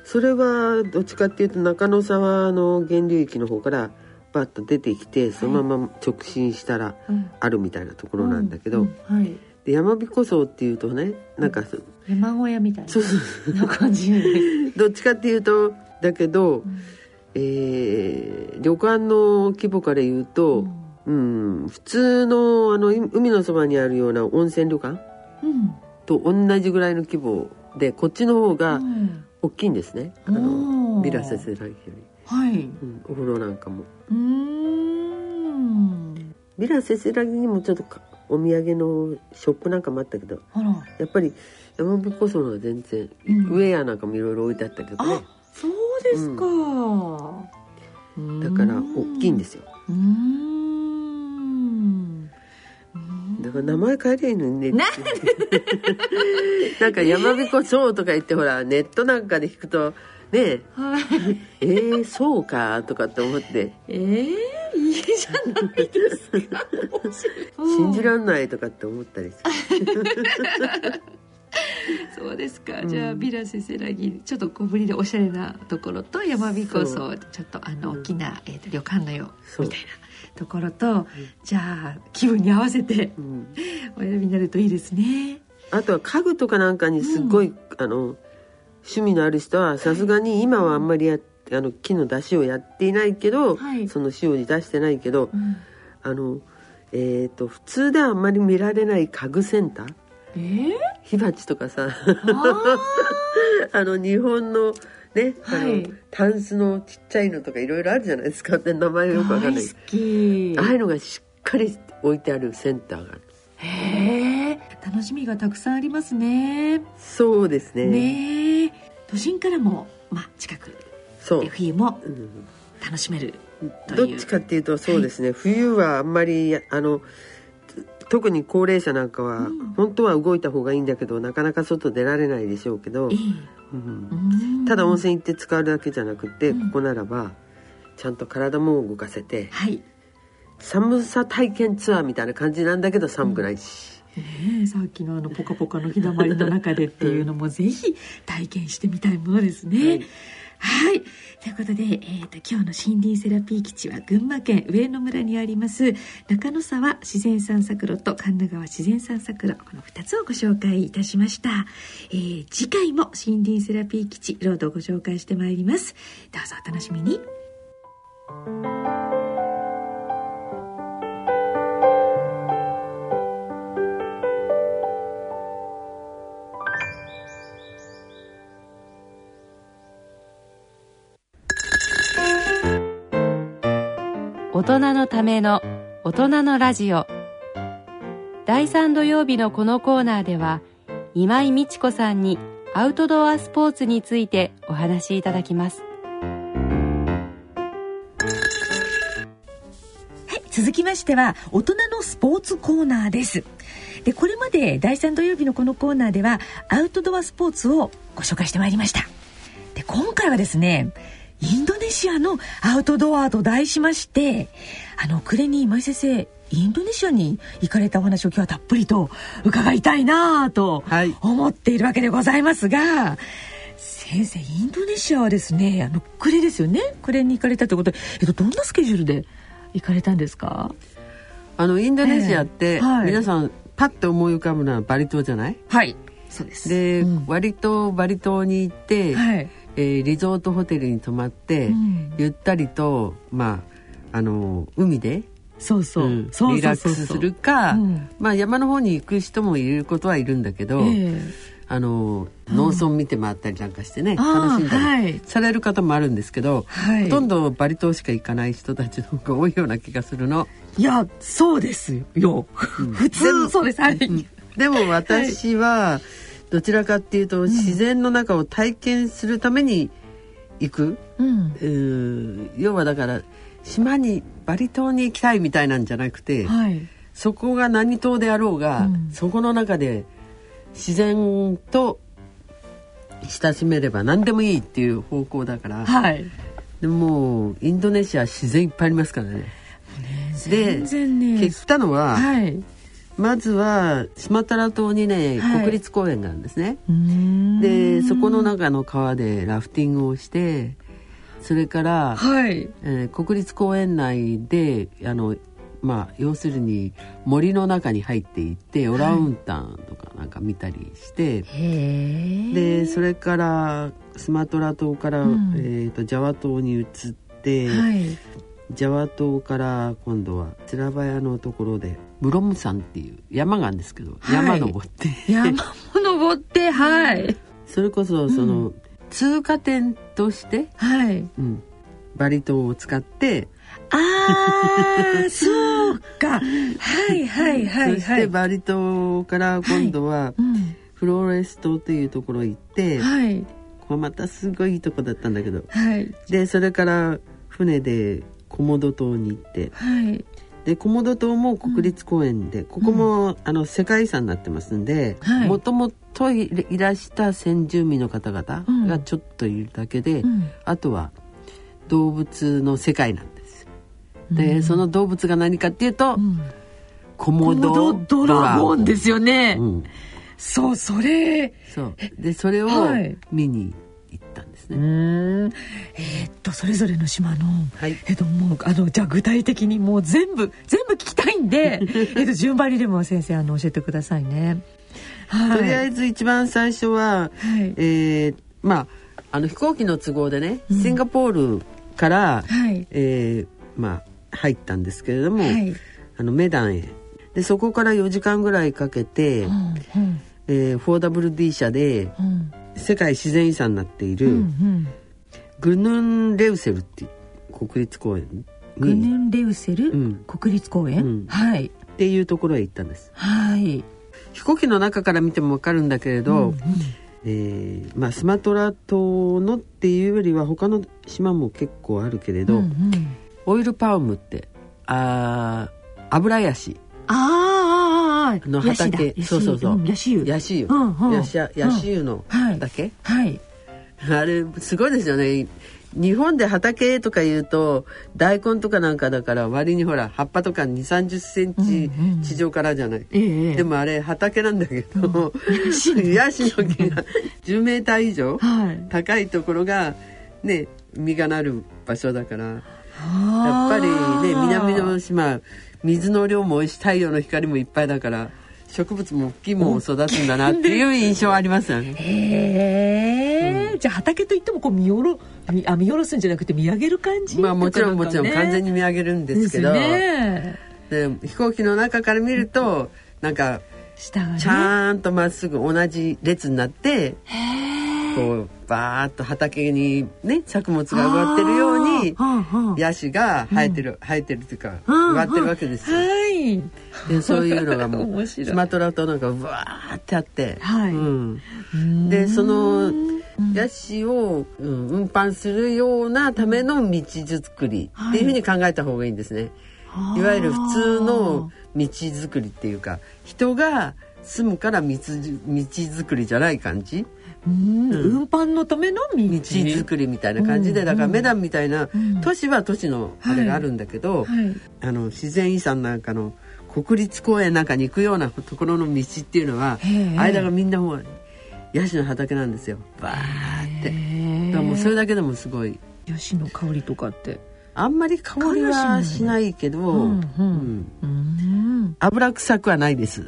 それはどっちかっていうと中野沢の源流域の方からバッと出てきてそのまま直進したらうん。あるみたいなところなんだけど、で山彦荘っていうとねなんかそ山小屋みたいな。そうそうな感じどっちかっていうとだけど、ん。えー旅館の規模から言うと、うん、普通のあのい海のそばにあるような温泉旅館うん。と同じぐらいの規模でこっちの方うがん大きいんですね、あおのー。ビラセセラギより、はい。うん、お風呂なんかも。うーん。ビラセセラギにもちょっとかお土産のショップなんかもあったけどあら。やっぱり山彦荘のは全然、うん。ウェアなんかもいろいろ置いてあったけどね。あそうですか、だから大きいんですすよ。うーん。だから名前変えりゃいいのにねななんか山彦荘とか言ってほらネットなんかで聞くとねはい。えー、そうかとかって思って。えー、いいじゃないですか。信じらんないとかって思ったりする。<laughs> そうですか、うんじゃあビラせせらぎちょっと小ぶりでおしゃれなところと山彦そ荘ちょっとあのうん大きな、えー、と旅館のようみたいなところと、じゃあ気分に合わせてうん。お選びになるといいですね。あとは家具とかなんかにすごい、あの趣味のある人はさすがに今はあんまりやあの木の出しをやっていないけど、はい。その塩に出してないけどうん。あのえっ、と普通ではあんまり見られない家具センター？えー、火鉢とかさ。あ <laughs> あの日本のね、はい。あのタンスのちっちゃいのとかいろいろあるじゃないですか。って名前ーよくわかんない。ああいうのがしっかり置いてあるセンターがあるへえ楽しみがたくさんありますね。そうですね。ねえ都心からもまあ近く。そう。で、冬もうん。楽しめるという。どっちかっていうとそうですね、冬はあんまりあの特に高齢者なんかは、うん。本当は動いた方がいいんだけどなかなか外出られないでしょうけど。え、え。うん。うん。ただ温泉行って使うだけじゃなくて、うん。ここならばちゃんと体も動かせてはい寒さ体験ツアーみたいな感じなんだけど寒くないし、ねえさっきのあのポカポカの日だまりの中でっていうのもぜひ体験してみたいものですね。はい。ということで、えー、と今日の森林セラピー基地は群馬県上野村にあります中野沢自然散策路と神田川自然散策路この2つをご紹介いたしました、えー次回も森林セラピー基地ロードをご紹介してまいります。どうぞお楽しみに大人のための大人のラジオ第3土曜日のこのコーナーでは今井美智子さんにアウトドアスポーツについてお話しいただきますはい、続きましては大人のスポーツコーナーです。で、これまで第3土曜日のこのコーナーではアウトドアスポーツをご紹介してまいりました。で、今回はですね、インドネシアのアウトドアと題しまして、あの、暮れに今井先生、インドネシアに行かれたお話を今日はたっぷりと伺いたいなぁとはい。思っているわけでございますが、先生インドネシアはですねあの暮れですよね？暮れに行かれたということで、えっと、どんなスケジュールで行かれたんですか？あのインドネシアって、ええはい。皆さんパッと思い浮かぶのはバリ島じゃない？はい。そうです。で、うん。割とバリ島に行って、はい、えーリゾートホテルに泊まって、うん。ゆったりとまああの海でそうそう、うんリラックスするか、うん。まあ山の方に行く人もいることはいるんだけど、えあの農村見て回ったりなんかしてね、あー楽しんだりはい。される方もあるんですけど、はい。ほとんどバリ島しか行かない人たちの方が多いような気がするの。いやそうですよ。普通そうです。はい、でも私はどちらかっていうと自然の中を体験するために行く、うん。要はだから島にバリ島に行きたいみたいなんじゃなくて、はい。そこが何島であろうが、うん。そこの中で自然と親しめれば何でもいいっていう方向だから、はい。でもうインドネシア自然いっぱいありますからね。で全然ね。結果のは、はいまずはスマトラ島にね、はい。国立公園があるんですね。でそこの中の川でラフティングをしてそれから、はい。えー国立公園内であのまあ要するに森の中に入っていってオランウータンとかなんか見たりして、へえでそれからスマトラ島から、うん。えー、とジャワ島に移って、はい。ジャワ島から今度はスラバヤのところでブロム山っていう山があるんですけど、はい。山登って。山も登ってはい。<laughs> それこそその、通過点として、はい。うん、バリ島を使って、ああ <laughs> そうか。はいはいはいそしはいてバリ島から今度はうん。フローレス島というところへ行って、はいここまたすごいいいとこだったんだけどはいでそれから船でコモド島に行ってはいでコモド島も国立公園で、ここも、あの世界遺産になってますんではい。もともといいらした先住民の方々うん。がちょっといるだけで、うん。あとは動物の世界なんです。で、その動物が何かっていうと、うん。コモドドドラゴンですよね、うん、そうそれ。そう。でそれをはい。見に行ったんですうね。えーっとそれぞれの島のはい。えっともうあのじゃあ具体的にもう全部全部聞きたいんで <laughs> えっと順番にでも先生あの教えてくださいね。はい、とりあえず一番最初は、はい。えーまああの飛行機の都合でね、シンガポールから、はい。えーまあ入ったんですけれども、はい。あのメダンへ。でそこから4時間ぐらいかけて、うんうん。えー 4WD 社でうん世界自然遺産になっている、うんうん。グヌンレウセルっていう国立公園に。グヌンレウセル、うん。国立公園、うん。はい。っていうところへ行ったんです。はい。飛行機の中から見てもわかるんだけれど、うんえーまあ、スマトラ島のっていうよりは他の島も結構あるけれど、うんうん。オイルパームってあー油ヤシあーあの畑。そうそうそう、んヤシ油ヤシ油、のはい。畑、はい。あれすごいですよね。日本で畑とか言うと大根とかなんかだから割にほら葉っぱとか2 3 0センチうんうん地上からじゃない、ええええ。でもあれ畑なんだけど、ヤシの木が。10メーター以上はい。高いところがね実がなる場所だから。やっやぱりね南の島水の量も多いし太陽の光もいっぱいだから植物も大きい。も育つんだなっていう印象ありますよね。へえ、じゃあ畑といってもこう見下ろ見あ見下ろすんじゃなくて見上げる感じ？まあもちろんもちろん完全にに見上げるんですけど。ね、で飛行機の中から見るとなんか下がね。ちゃんとまっすぐ同じ列になってこうバーッと畑にね作物が植わってるようにヤシが生えてる、生えてるというかうん植わってるわけですよ。はい。でそういうのがもう <laughs> スマトラ島なんかうわーってあって、はい。うん、でそのヤシを、うん、運搬するようなための道作りっていうふうに考えた方がいいんですね。いわゆる普通の道作りっていうか人が住むから道道作りじゃない感じうん。運搬のための道。道作りみたいな感じで、うんだからメダンみたいな、うん。都市は都市のあれがあるんだけど、はい。あの自然遺産なんかの国立公園なんかに行くようなところの道っていうのは間がみんなもうヤシの畑なんですよ。バーって。だからもうそれだけでもすごい。ヤシの香りとかってあんまり香りはしないけど、うんうんうん。うん。油臭くはないです。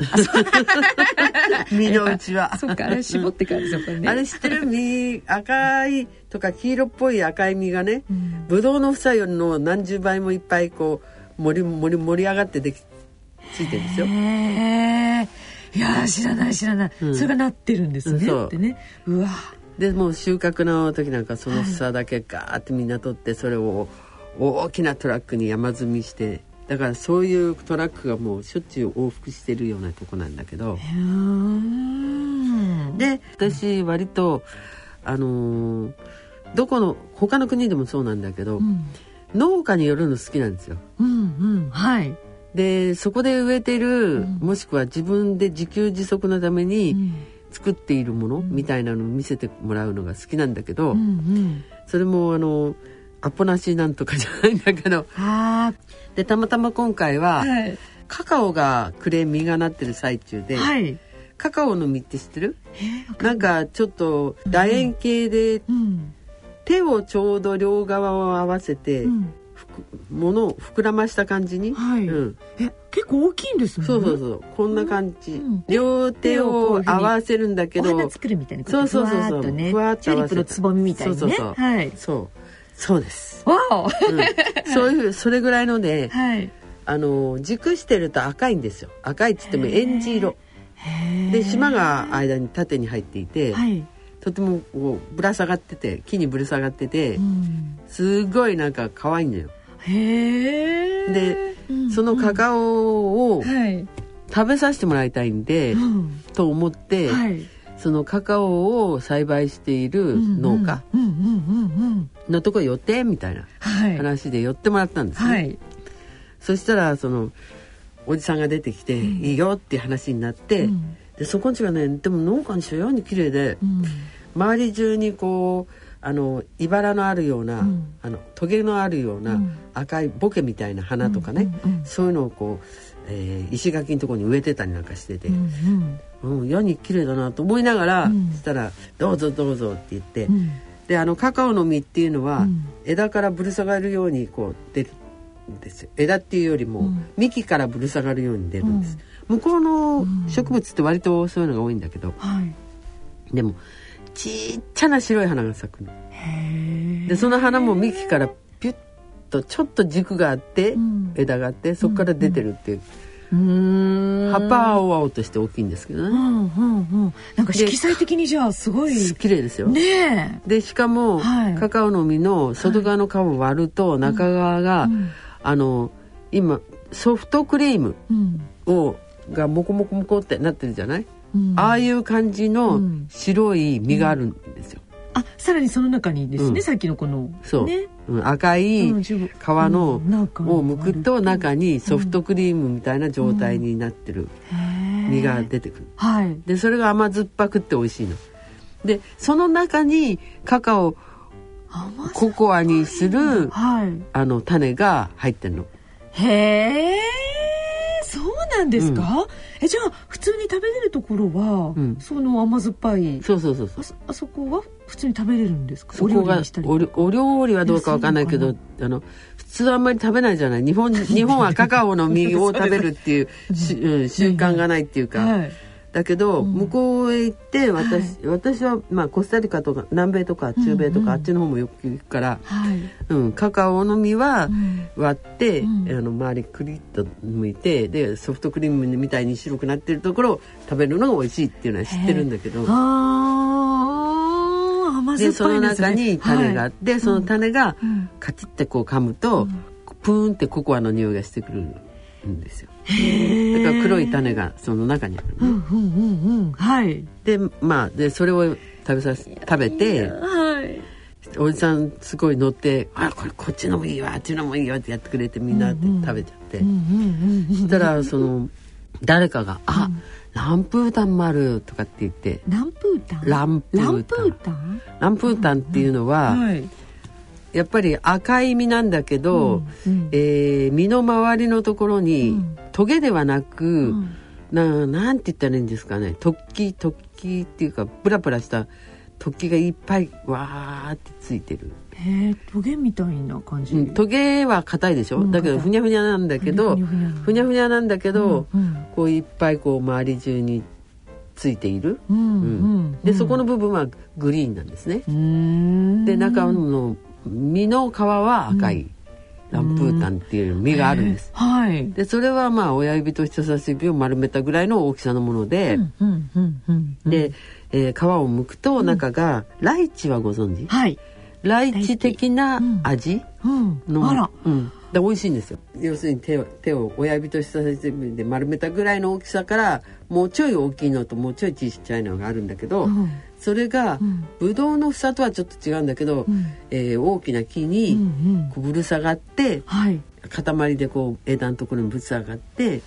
<laughs> 身の内は。そっかあれ絞ってからですよね。あれ知ってる実赤いとか黄色っぽい赤い実がね、うん。ブドウの房よりの何十倍もいっぱいこう盛り盛り盛り上がってできついてるんですよ。いやー知らない知らない、うん。それがなってるんですね、ってね。うわでもう収穫の時なんかその房だけガーってみんな取ってそれを大きなトラックに山積みしてだからそういうトラックがもうしょっちゅう往復してるようなとこなんだけど。で私割とあのーどこの他の国でもそうなんだけど、うん。農家によるの好きなんですよ。うんうん。はい、でそこで植えてる、うん。もしくは自分で自給自足のためうにん。作っているもの、みたいなのを見せてもらうのが好きなんだけど、うんうん。それもあのアポなしなんとかじゃないんだけど。あでたまたま今回は、ーはい。カカオがくれ実がなってる最中で、はい。カカオの実って知ってる？なんかちょっと楕円形でうん。手をちょうど両側を合わせて、うん。ものを膨らました感じに、はい。うん、え結構大きいんですね。そうそうそう。こんな感じ、うん。両手を合わせるんだけどお花作るみたいなそうそうそうそうふわーっと合わせたップのつぼみみたいにねそうそうそうはいそうそうです、わお。うん、そういうそれぐらいのではい。あの熟してると赤いんですよ。赤いっつってもエンジ色。で島が間に縦に入っていて、はい。とてもこうぶら下がってて木にぶら下がってて、うん。すごいなんか可愛いのよ。へえでそのカカオをはい。食べさせてもらいたいんで、うん。と思って、はいそのカカオを栽培している農家。のとこ寄ってみたいなはい。話で寄ってもらったんですね、はい。そしたらそのおじさんが出てきて「いいよ」っていう話になって、うん。でそこんちがねでも農家にしように綺麗で、うん。周り中にこうあの茨のあるような、うん。あのトゲのあるようなうん。赤いボケみたいな花とかね、そういうのをこう、えー石垣のところに植えてたりなんかしてて、うんうん、矢に綺麗だなと思いながら、うん。したら「どうぞどうぞ」って言って、うん。であのカカオの実っていうのは、うん。枝からぶる下がるようにこう出るんです。よ枝っていうよりも、うん。幹からぶる下がるように出るんです、向こうの植物って割とそういうのが多いんだけどはい。でもちっちゃな白い花が咲くの。でその花も幹からとちょっと軸があって、うん。枝があってそこから出てるっていう、うーん。葉っぱは青々として大きいんですけどね、うんうんうん。なんか色彩的にじゃあすごい。綺麗ですよ、ねでしかも、はい。カカオの実の外側の皮を割ると中側が、うん。あの今ソフトクリームえうん。をがモコモコモコってなってるじゃない、うん。ああいう感じのうん。白い実があるんですよ、あさらにその中にですね、うん。さっきのこのそう、ねうん赤いうん皮のを剥くと中にソフトクリームみたいな状態になってる。へえ実が出てくる、はい。でそれが甘酸っぱくって美味しいの。でその中にカカオココアにするはい。あの種が入ってんの。へえなんですか、えじゃあ普通に食べれるところは、うん。その甘酸っぱいそうそうそうそう。あそこは普通に食べれるんですか？そこがお料理にしたりお料理はどうかわかんないけどあの普通はあんまり食べないじゃない。日本日本はカカオの実を食べるっていうし、うん、習慣がないっていうか、はいだけど、うん。向こうへ行って私,、私は、まあ、コスタリカとか南米とか中米とか、あっちの方もよく行くから、はい、うん、カカオの実はうん。割って、うん。あの周りクリッと剥いてでソフトクリームみたいに白くなってるところを食べるのが美味しいっていうのは知ってるんだけど。でその中に種があはって、その種がうん。カチッてこう噛むと、うん。プーンってココアの匂いがしてくるんですよ。へだから黒い種がその中にある、うんうんうんうん。はい。でまあでそれを食べさせ食べてはい。おじさんすごい乗って「あこれこっちのもいいわあっちのもいいわ」ってやってくれてみんなで食べちゃって、うんうんうんうんそしたらその誰かが「あランプータンもある」とかって言って。ランプータン。ランプータン？ランプータンっていうのは、はいやっぱり赤い実なんだけど、うんえー実の周りのところに、うん。トゲではなく、うん。ななんて言ったらいいんですかね。突起突起っていうかプラプラした突起がいっぱいわーってついてる、へえトゲみたいな感じ、うん、トゲは硬いでしょ、うんだけどふにゃふにゃなんだけどふにゃふにゃなんだ。けど、うんこういっぱいこう周り中についている、うんううん。ん。でそこの部分はグリーンなんですね、うんで中の実の皮は赤い、ランプータンっていう実があるんです、はい。でそれはまあ親指と人差し指を丸めたぐらいの大きさのもので、で、えー皮を剥くと中が、ライチはご存知？はい。ライチ的な味？うん。の、あら。うん、で美味しいんですよ。要するに手を手を親指と人差し指で丸めたぐらいの大きさからもうちょい大きいのともうちょいちっちゃいのがあるんだけど、うんそれが、うん。ブドウの房とはちょっと違うんだけど、うん。えー大きな木うんうにん。こうぶる下がってはい。塊でこう枝のところにぶつ上がって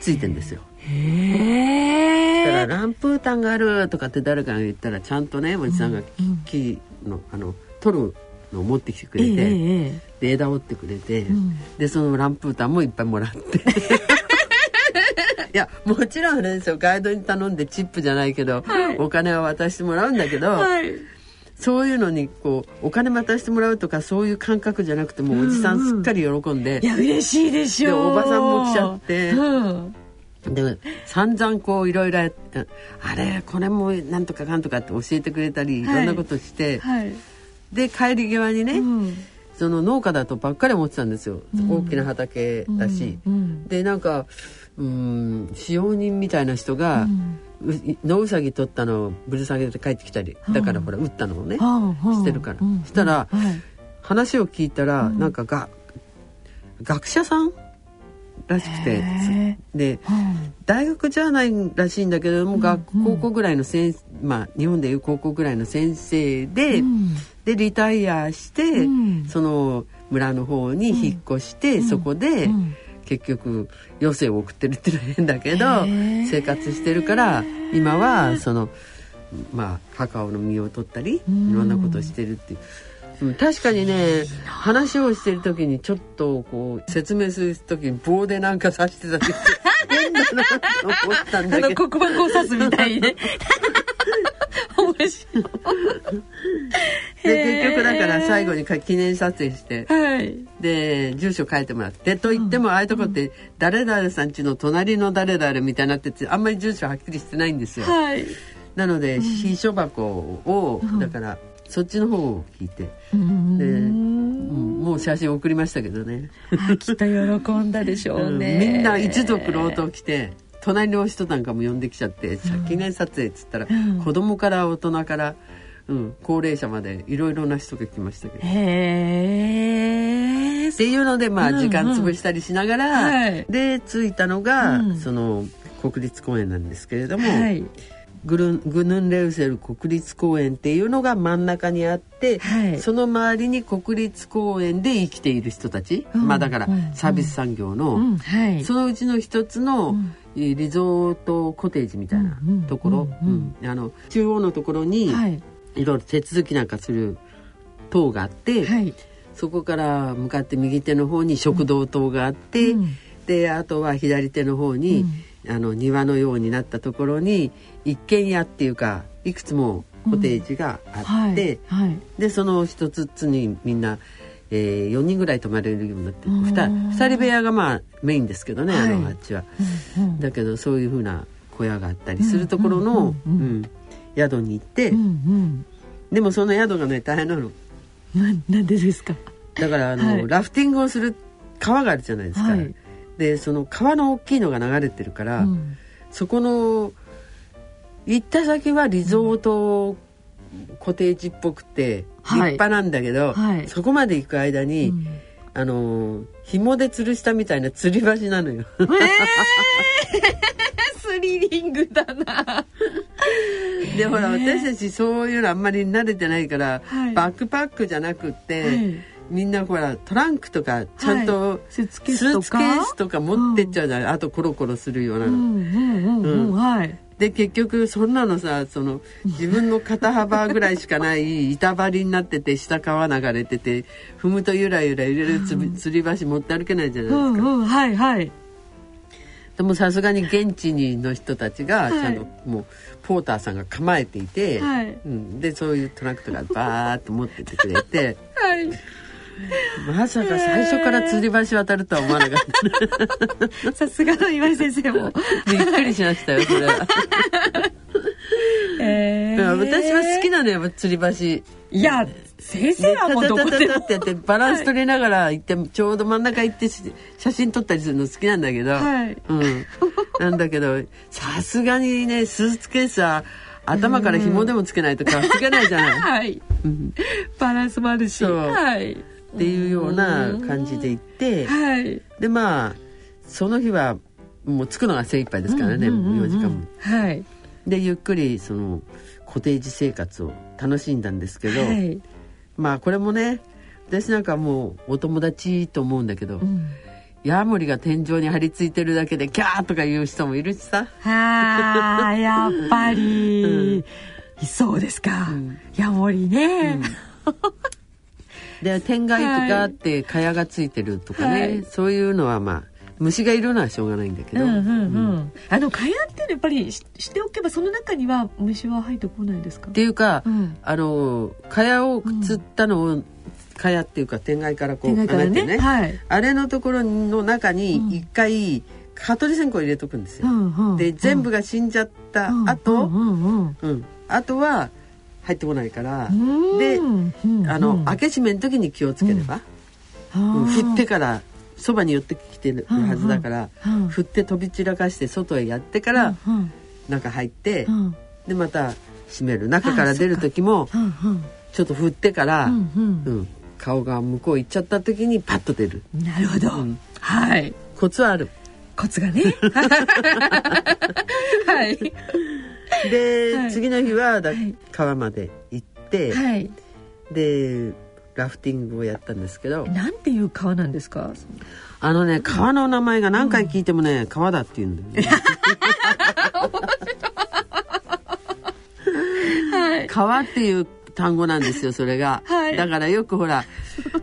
ついてんですよ。へだからえランプータンがあるとかって誰かが言ったらちゃんとねおじさんがうん木のあの取るのを持ってきてくええれて、ええで枝折ってくれて、ん。でそのランプータンもいっぱいもらってやもちろんあれですよ。ガイドに頼んでチップじゃないけど、お金は渡してもらうんだけど、はい。そういうのにこうお金渡してもらうとかそういう感覚じゃなくてもうおじさんすっかり喜んでい、や嬉しいでしょうでおばさんも来ちゃってうん。で散々こういろいろあれこれもなんとかかんとかって教えてくれたりい。ろんなことして、はい。で帰り際にね、うん。その農家だとばっかり思ってたんですよ、大きな畑だし、うん。でなんかうん使用人みたいな人が、う野うさぎ取ったのをぶる下げて帰ってきたりだからほら撃ったのをね、してるから、うん。したら、はい。話を聞いたら、なんかが学者さんらしくてへで大学じゃないらしいんだけども、学高校ぐらいの先まあ日本でいう高校ぐらいの先生で、うん。でリタイアして、うん。その村の方に引っ越して、そこで、うん結局余生を送ってるっていうのは変だけど生活してるから今はそのまあカカオの実を取ったりいろんなことをしてるっていう。うん確かにね話をしてる時にちょっとこう説明する時に棒でなんか刺してたりして <laughs> 変だなと思ったんあのだけど。黒板を刺すみたいね <laughs> 面白い。で結局だから最後にか記念撮影してはい。で住所書いてもらってと言ってもああいうとこって誰々さんちの隣の誰々みたいになっててあんまり住所はっきりしてないんですよ。はい。なので秘書箱をだからそっちの方を聞いてで、うん。うんもう写真送りましたけどね。あきっと喜んだでしょうね、うん。みんな一族郎と来て隣の人なんかも呼んできちゃって記念撮影っつったらん。子供から大人から、うん、高齢者までいろいろな人が来ましたけど。へえっていうのでまあうんうん。時間潰したりしながら、はい。で着いたのが、うん。その国立公園なんですけれども、はいグルングヌンレウセル国立公園っていうのが真ん中にあって、はい。その周りに国立公園で生きている人たち、うん。まあだからうん。サービス産業の、うん。はい。そのうちの一つの、リゾートコテージみたいなうん。うん。ところ、中央のところに、はい。いろいろ手続きなんかする塔があって、はい。そこから向かって右手の方に食堂棟があって、うん。であとは左手の方に、あの庭のようになったところに一軒家っていうかいくつもコテージがあって、はい。はい。でその一つずつにみんな、えー、4人ぐらい泊まれるようになってうん。2人二人部屋がまあメインですけどね、あはい。のあっちは。うん。だけどそういうふうな小屋があったりするところの、うん。うん。うん。うん。宿に行って、うん。うん。でもその宿がね大変なの。ななんでですか？だからあの、はい。ラフティングをする川があるじゃないですか、はいでその川の大きいのが流れてるから、うん。そこの行った先はリゾートコテージっぽくて立はい。派なんだけど、はい。そこまで行く間に、うん。あの紐で吊るしたみたいな吊り橋なのよ。<laughs> スリリングだな。でほら私たちそういうのあんまり慣れてないから、はい。バックパックじゃなくって、はいみんなほらトランクとかちゃんと、はい。スーツケーススとか持ってっちゃうじゃない、あとコロコロするようなの。で結局そんなのさその自分の肩幅ぐらいしかない板張りになってて下川流れてて踏むとゆらゆら揺れるつび吊り橋持って歩けないじゃないですか。うんうんはいはい。でもさすがに現地にの人たちがはい。ちゃんともうポーターさんが構えていて、はい。うん、でそういうトラックとかバーッと持ってってくれて。<laughs> はい <laughs> まさか最初から吊り橋渡るとは思わなかった。<laughs> さすがの岩井先生も。<laughs> びっくりしましたよそれは。えー。私は好きなのよ吊り橋。いや先生はもうどこでも。ってやってバランス取りながら行って、ちょうど真ん中行ってし写真撮ったりするの好きなんだけど、はい。うん、なんだけどさすがにねスーツケースは頭から紐でもつけないとかつけないじゃない。はい。バランスもあるし。はいっていうような感じで行ってはい。でまあその日はもう着くのが精一杯ですからね、うんうんうんうん。4時間も。はい。でゆっくりそのコテージ生活を楽しんだんですけど、はい。まあこれもね私なんかもうお友達と思うんだけど、うん。ヤモリが天井に張り付いてるだけでキャーとか言う人もいるしさ。あー <laughs> やっぱり、いそうですか、ん。ヤモリね、<laughs> で天蓋とかあって蚊帳がついてるとかね、はい。そういうのはまあ虫がいるのはしょうがないんだけど、うんうんうん。うん。あの蚊帳っていうのやっぱりししておけばその中には虫は入ってこないですか？っていうか、うん。あの蚊帳を釣ったのを、蚊帳っていうか天外からこう天外からね？放ってはい。あれのところの中に一回蚊取り線香入れとくんですよ、んうで全部が死んじゃった後、うんうんうん。あとは入ってこないから、うん。であの、うん。開け閉めの時に気をつければ、うん。振ってからそばに寄ってきてるはずだから、振って飛び散らかして外へやってからうん中入って、うん。でまた閉める中から出る時もちょっと振ってから、ううん。ん顔が向こう行っちゃった時にパッと出る。うんなるほど、ん。はい。コツはある。コツがね。<laughs> はい <laughs> で、はい。次の日はだはい。川まで行って、はい。でラフティングをやったんですけど。なんていう川なんですか？あのね川の名前が何回聞いてもね、川だって言うんだよね。はい。<laughs> 川っていう単語なんですよそれが、はい。だからよくほら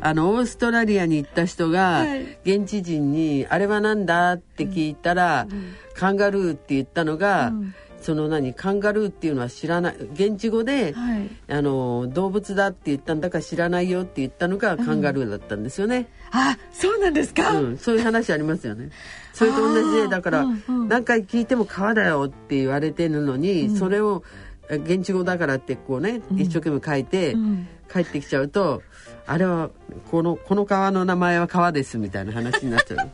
あのオーストラリアに行った人が、はい。現地人に「あれはなんだ?」って聞いたら、カンガルーって言ったのが、うんその何カンガルーっていうのは知らない現地語で、はい。あの動物だって言ったんだから知らないよって言ったのがカンガルーだったんですよね、あそうなんですか、うんそういう話ありますよね。それと同じでだから、うんうん。何回聞いても川だよって言われてるのに、それをえ現地語だからってこうね、一生懸命書いて、うん。帰ってきちゃうとあれはこのこの川の名前は川ですみたいな話になっちゃう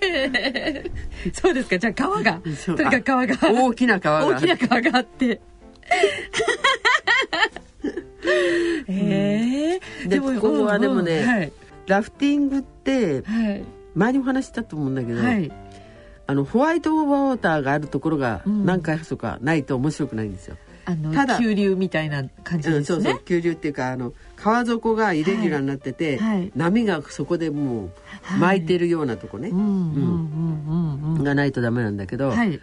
<laughs> そうですか。じゃあ川が。とにかく川が。大きな川が。大きな川があって。<laughs> ええでここはでもねはい。ラフティングってはい。前にも話したと思うんだけど、はい。あのホワイトウォーターがあるところがうん。何回とかないと面白くないんですよ。あのただ急流みたいな感じうん、ですね。そうそう急流っていうかあの川底がイレギュラーになってて、はい。はい。波がそこでもうはい。巻いてるようなとこね、がないとダメなんだけど、はい。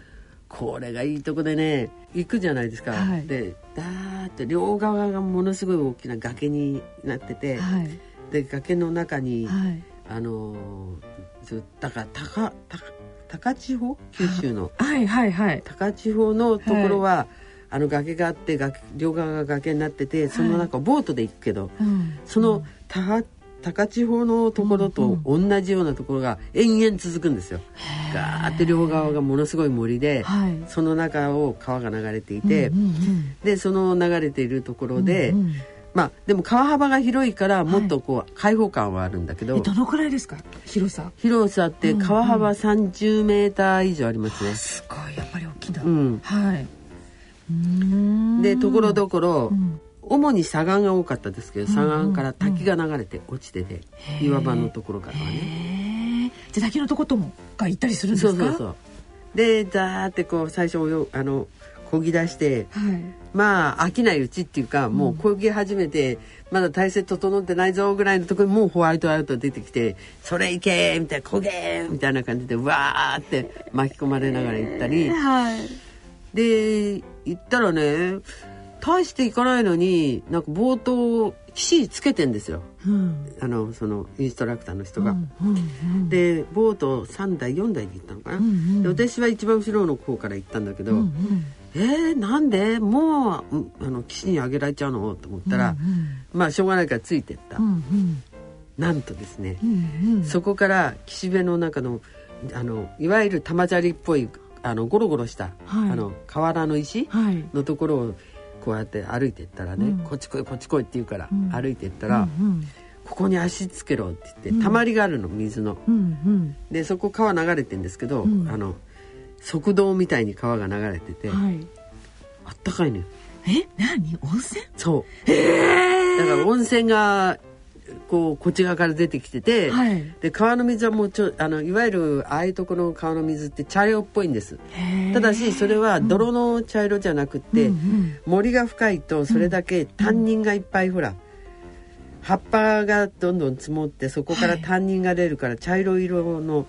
これがいいとこでね行くじゃないですか、はい。でダーッと両側がものすごい大きな崖になってて、はい。で崖の中に、はい。あのーずだから高高高千穂？九州の。はいはいはい。高千穂のところは、あの崖があって崖両側が崖になっててその中をボートで行くけど、うん。その高高千穂のところと同じようなところが延々続くんですよ。ガーって両側がものすごい森で、はい。その中を川が流れていて、うんうんでその流れているところで、うんうんまあでも川幅が広いからもっとこう開放感はあるんだけど、えどのくらいですか？広さ。広さって川幅30メーター以上ありますね。すごい。やっぱり大きいんだ、うん。はいでところどころ、うん主に砂岩が多かったですけど砂岩から滝が流れて落ちてて、岩場のところからはね。じゃあ滝のとこともが行ったりするんですか？そうそうそう。でザーってこう最初泳あの漕ぎ出してはいまあ飽きないうちっていうか、もう漕ぎ始めてまだ体勢整ってないぞぐらいのところにもうホワイトアウト出てきて「それいけ!」みたいな「漕げ!」みたいな感じでわーって巻き込まれながら行ったりはいで行ったらね大して行かないのになんか冒頭岸つけてんですよ。うん。あのそのインストラクターの人が。うんうんでボート3台4台で行ったのかな、うんうん。で私は一番後ろの方から行ったんだけど、うんうん。えー、なんで？もううんあの岸に上げられちゃうの？と思ったら、うん。まあしょうがないからついてった、うんうん。なんとですね、うんうん。そこから岸辺の中のあのいわゆる玉砂利っぽいあのゴロゴロした、はい。あの河原の石はい。のところをこうやって歩いてったらね、うん。こっち来いこっち来いって言うから、うん。歩いてったら、うんここに足つけろって言って、たまりがあるの水の。うんうん。でそこ川流れてんですけど、うん。あの側道みたいに川が流れてて、はい。あったかいのよ。え何？温泉？そう。だから温泉がこうこっち側から出てきてて、はい。で川の水はもうちょあのいわゆるああいうところの川の水って茶色っぽいんです。ただしそれは泥の茶色じゃなくって、うんうん。森が深いとそれだけ担任がいっぱい、ほら葉っぱがどんどん積もってそこから担任が出るから茶色い色の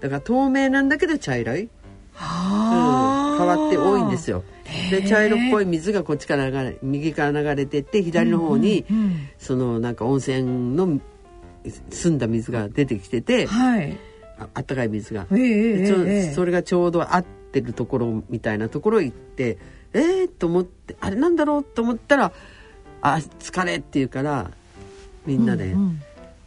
だから透明なんだけど茶色い、うん、はあ川って多いんですよで茶色っぽい水がこっちから流れ右から流れてって左の方に、うんうんそのなんか温泉の澄んだ水が出てきててはい。ああったかい水が、ええでちょええ。それがちょうど合ってるところみたいなところ行ってえー、と思ってあれなんだろうと思ったら「あ疲れ」って言うからみんなで、うんうん。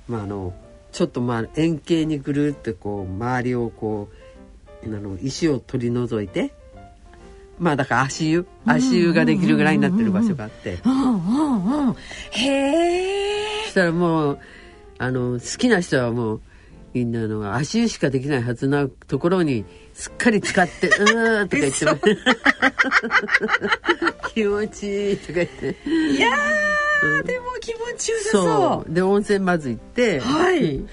まあ、あのちょっとまあ円形にぐるっとこう周りをこうあの石を取り除いてまあだから足湯足湯ができるぐらいになってる場所があって。うんうんうんへえそしたらもうあの好きな人はもうみんなの足湯しかできないはずなところにすっかり使って「<laughs> うー」とか言って <laughs> 気持ちいいとか言って。いやーでも気持ちよさそう。そう。で温泉まず行ってはい。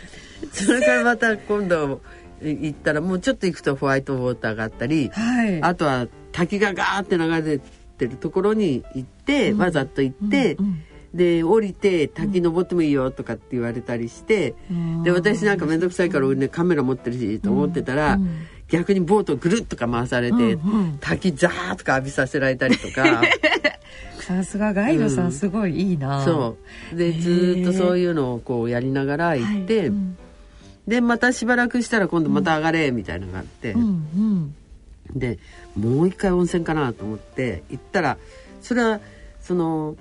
それからまた今度行ったらもうちょっと行くとホワイトウォーターがあったり、はい。あとは滝がガーって流れてるところに行って、わざと行って、うんで降りて滝登ってもいいよとかって言われたりして、うん。で私なんか面倒くさいから俺ねカメラ持ってるしと思ってたら、逆にボートをぐるっとか回されて、うんうん。滝ザーッとか浴びさせられたりとか。<laughs> さすがガイドさうん。んすごいいいな。そう。でずーっとそういうのをこうやりながら行って、はい。うん。でまたしばらくしたら今度また上がれみたいなのがあって。うんうんでもう一回温泉かなと思って行ったらそれはその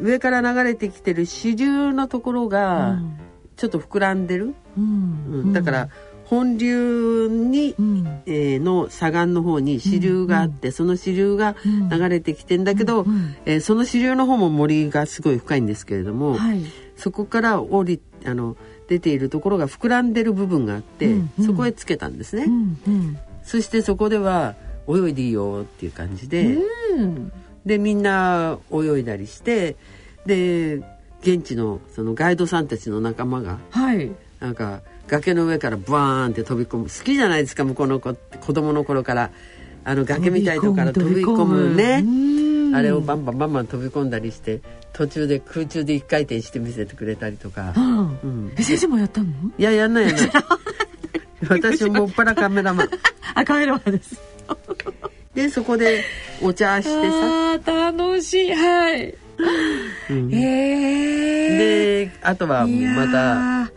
上から流れてきてる支流のところがちょっと膨らんでる、うん。うん。だから本流に、うん。えーの左岸の方に支流があって、その支流が流れてきてんだけど、うん。えーその支流の方も森がすごい深いんですけれども、はい。そこから降りあの出ているところが膨らんでる部分があって、うん。うん。そこへつけたんですね。そしてそこでは泳いでいいよっていう感じで、うん。でみんな泳いだりしてで現地のそのガイドさんたちの仲間がはい。なんか崖の上からブワーンって飛び込む好きじゃないですか向こうの子子供の頃から。あの崖みたいなとこから飛び込むね。ねあれをバンバンバンバン飛び込んだりして途中で空中で一回転して見せてくれたりとか、うんうん。え先生もやったの？いややんないやんない <laughs> 私も <laughs> っぱらカメラマン。あカメラマンです。でそこでお茶してさ、楽しい。はい。うん。ええであとはまた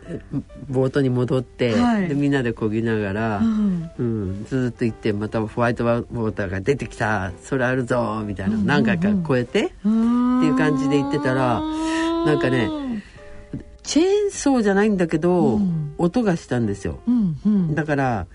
ボートに戻って、はい。でみんなでこぎながら、うん。うん、ずーっと行ってまたホワイトウォーターが出てきた。それあるぞみたいな。何回か超えて、っていう感じで言ってたらなんかねチェーンソーじゃないんだけど、うん。音がしたんですよ。うんうん。だから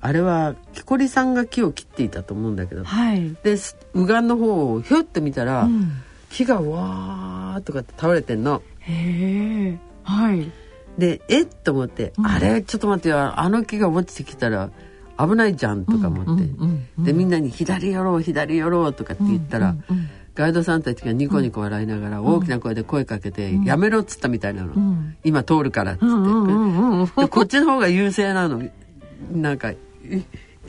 あれは木こりさんが木を切っていたと思うんだけどはい。です右岸の方をひょっと見たら、うん。木がわーっとかって倒れてんの。へえはい。でえっ？と思って、うん。あれ？ちょっと待ってよ。あの木が落ちてきたら危ないじゃんとか思って、うんうんうんでみんなに「左寄ろう左寄ろう」とかって言ったら、うんうんガイドさんたちがニコニコ笑いながら大きな声で声かけて「やめろ」っつったみたいなの、うん。今通るからっつって、こっちの方が優勢なの。なんか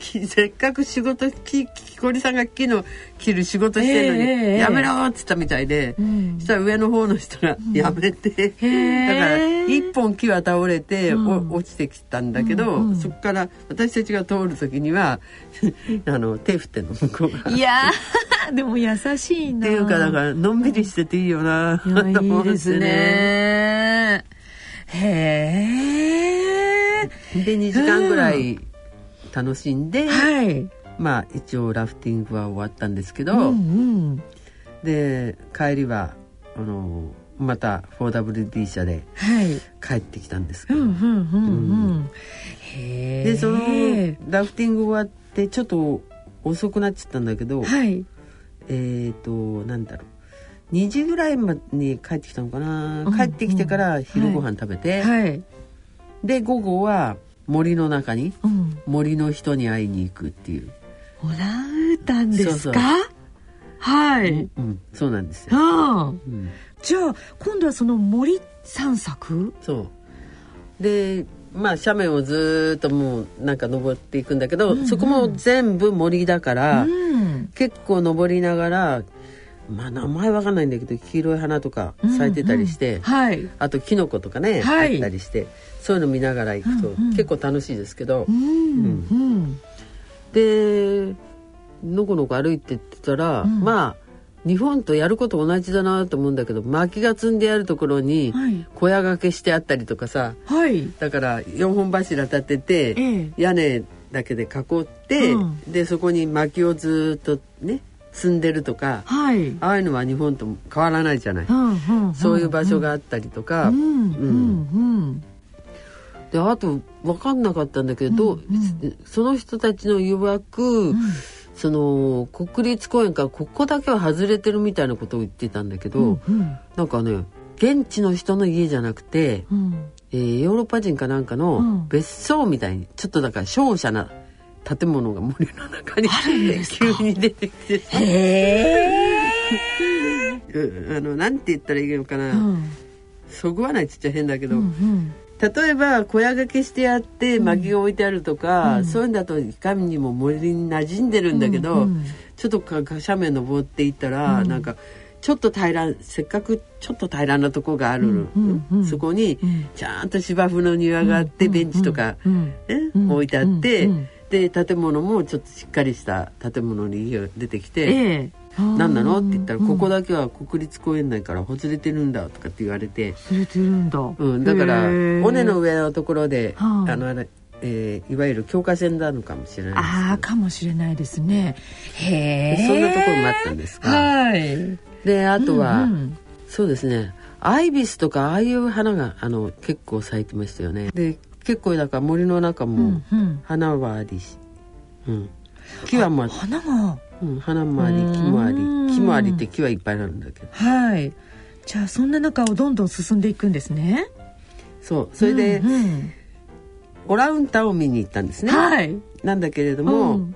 <laughs> せっかく仕事ききこりさんが木の切る仕事してるのに「ええええ。やめろ」っつったみたいで、うん。したら上の方の人がやめて、へえだから一本木は倒れて、うん。お落ちてきたんだけど、うんうん。そこから私たちが通る時には <laughs> あの手振ってんの向こうが。いやーでも優しいな。っていうかだからのんびりしてていいよないいですね。へえで2時間ぐらい楽しんで、はい。まあ一応ラフティングは終わったんですけど、うんうん。で帰りはあのまた 4WD 車ではい。帰ってきたんですけど、うんうんうんうん。でそのラフティング終わってちょっと遅くなっちゃったんだけど、はい。えっ、となんだろう。2時ぐらいまでに帰ってきたのかな、うん帰ってきてから昼ご飯食べて、はい。で午後は森の中にうん。森の人に会いに行くっていう、オランウータンですか？はい、うん、そうなんですよ、うん、じゃあ今度はその森散策？そう。でまあ斜面をずーっともうなんか登っていくんだけど、うんうん。そこも全部森だから、うん。結構登りながらまあ名前わかんないんだけど黄色い花とか咲いてたりして、うんうん。はい。あとキノコとかね、はい。あったりしてそういうの見ながら行くと、結構楽しいですけど、でのこのこ歩いてってたら、うん。まあ日本とやること同じだなと思うんだけど薪が積んであるところにはい。小屋掛けしてあったりとかさ。はい。だから4本柱立てて、ええ。屋根だけで囲って、うん。でそこに薪をずっとね積んでるとかはい。ああいうのは日本と変わらないじゃない、そういう場所があったりとか、うんうん。うんであと分かんなかったんだけど、その人たちの曰く、その国立公園からここだけは外れてるみたいなことを言ってたんだけど、うんなんかね現地の人の家じゃなくて、うん。えーヨーロッパ人かなんかうん。の別荘みたいにちょっとだから瀟洒な建物が森の中に急に出てきて <laughs> あのなんて言ったらいいのかな、うん。そぐわないっちゃ変だけど、うん例えば小屋掛けしてあって薪が置いてあるとか、うん。そういうんだといかにも森に馴染んでるんだけど、うんちょっとか斜面登っていったら、うん。なんかちょっと平らせっかくちょっと平らなとこがある、うんうんうんそこにうん。ちゃんと芝生の庭があって、うんベンチとか、うんねうん置いてあって、うんうんで建物もちょっとしっかりした建物に出てきて。ええ何なの？って言ったら、うんここだけは国立公園内から外れてるんだとかって言われて、ずれてるんだ。うん、だから尾根の上のところで、はあ。あのあれ、えーいわゆる強化線なのかもしれないです。ああかもしれないですね。へえそんなところもあったんですがはい。であとは、うんうん。そうですね。アイビスとかああいう花があの結構咲いてましたよね。で結構だから森の中うもんうん。花はありし、うん、木はまあ、花がうん、花もありうん木もあり木もありって木はいっぱいあるんだけど。はい。じゃあそんな中をどんどん進んでいくんですね。そうそれで、うんうん。オランタンを見に行ったんですね、はい。なんだけれども、うん。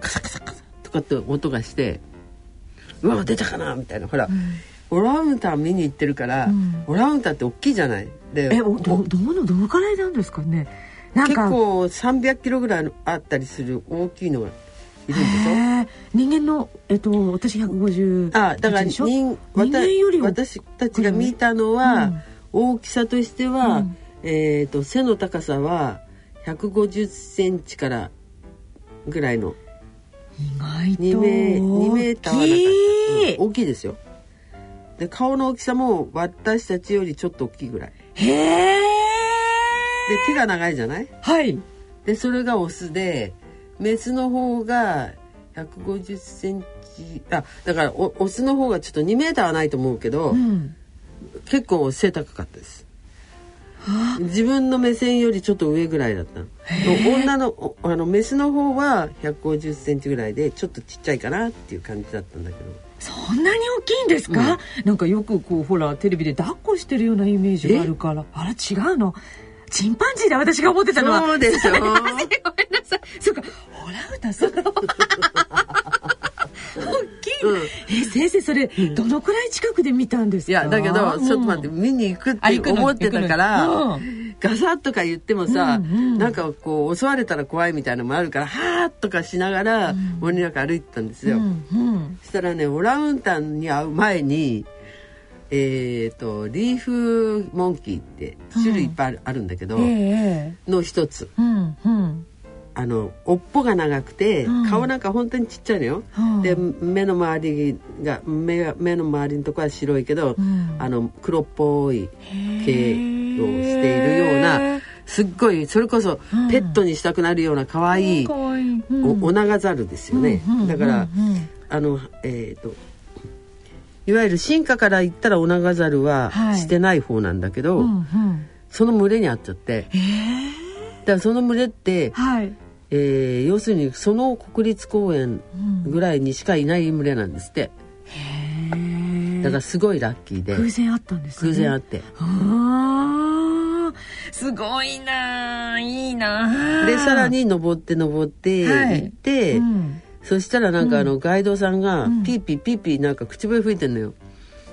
カサカサカサとかって音がしてうわ出たかなみたいな。ほら、オランウータン見に行ってるから、うん。オランウータンって大きいじゃない？でえおどどのどのくらいなんですかね？なんか。結構300キロぐらいあったりする大きいのがいるんでしょ？人間のえっと私150あだから人人間よりは私たちが見たのは、うん大きさとしては、うん。えっ、と背の高さは150センチからぐらいの。意外と2メ2メーターはなかった。大きい。うん。大きいですよ。で顔の大きさも私たちよりちょっと大きいぐらい。へえで手が長いじゃない？はい。でそれがオスでメスの方が150センチあだからおオスの方がちょっと2メーターはないと思うけど、うん。結構背高かったです。自分の目線よりちょっと上ぐらいだったの。女のおあのメスの方は150センチぐらいでちょっとちっちゃいかなっていう感じだったんだけど。そんなに大きいんですか、なんかよくこうほらテレビで抱っこしてるようなイメージがあるから。あら違うのチンパンジーで私が思ってたのは。そうでしょ。<laughs> ごめんなさい。そうか。オランウータンそう大きい、うん。え先生それどのくらい近くで見たんですか？いやだけどちょっと待ってうん見に行くって思ってたから、行くの？ガサッとか言ってもさ、うんうん。なんかこう襲われたら怖いみたいなのもあるからはーっとかしながら森の中歩いてたんですよ。うんうん。そしたらねオランウータンに会う前にえっ、とリーフモンキーって種類いっぱいある,、んだけど、ええの一つ。うんうん。あの尾っぽが長くて、うん。顔なんか本当にちっちゃいのよ。うん。で目の周りが目が目の周りのとこは白いけど、うん。あの黒っぽい毛をしているようなすっごいそれこそうん。ペットにしたくなるような可愛いい。オナガザルですよね、うんうんだから、うん。うんあのえっ、といわゆる進化から言ったらオナガザルははい。してない方なんだけど、うんうん。その群れにあっちゃって。ええだからその群れって、はい、えー要するにその国立公園うん。ぐらいにしかいない群れなんですって。へえだからすごいラッキーで。偶然あったんですね。偶然あって。あー。すごいなあいいなあでさらに登って登ってはい。行って、うんそしたらなんかあのガイドさんがうん。ピーピーピーピーなんか口笛吹いてんのよ。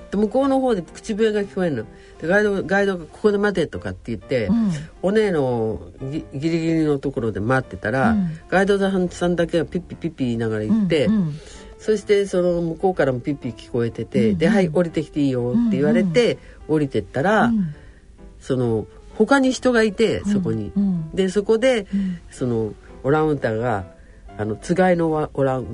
で向こうの方で口笛が聞こえるの。でガイドガイドがここで待てとかって言って、うん。お姉のギギリギリのところで待ってたら、うん。ガイドさんだけがピッピピッピ言いながら行って、うんうんそしてその向こうからもピッピ聞こえてて、うん。ではい降りてきていいよって言われて、降りてったら、うん。その他に人がいてそこに。うん。でそこで、うん。そのオランウータンがあのつがいのワオランウ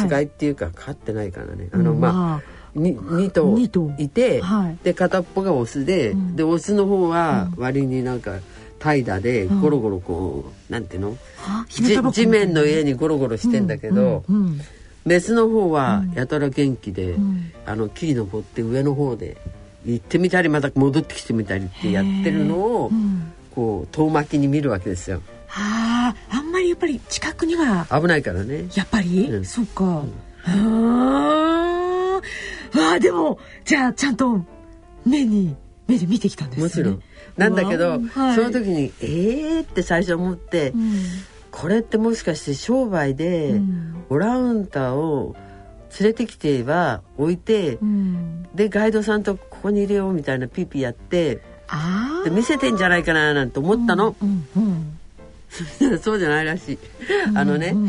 つがいっていうか飼ってないからね。あのまあに2頭いて、はい。で片っぽがオスで、うん。でオスの方は割になんか怠惰でゴロゴロこう、なんていうの？地面の上にゴロゴロしてんだけど、うんうん。メスの方はやたら元気で、ん。あの木に登って上の方で行ってみたりまた戻ってきてみたりってやってるのを、うん。こう遠巻きに見るわけですよあああんまりやっぱり近くには危ないからね。やっぱり、うん。そっか、あー。わあでもじゃあちゃんと目に目で見てきたんですね。もちろん。なんだけど、はい。その時にえーって最初思って、うん。これってもしかして商売で、うん。オランウータンを連れてきては置いて、うん。でガイドさんとここにいるよみたいなピーピーやってああで見せてんじゃないかななんて思ったの、うんうん <laughs> そうじゃないらしい、あのね、うん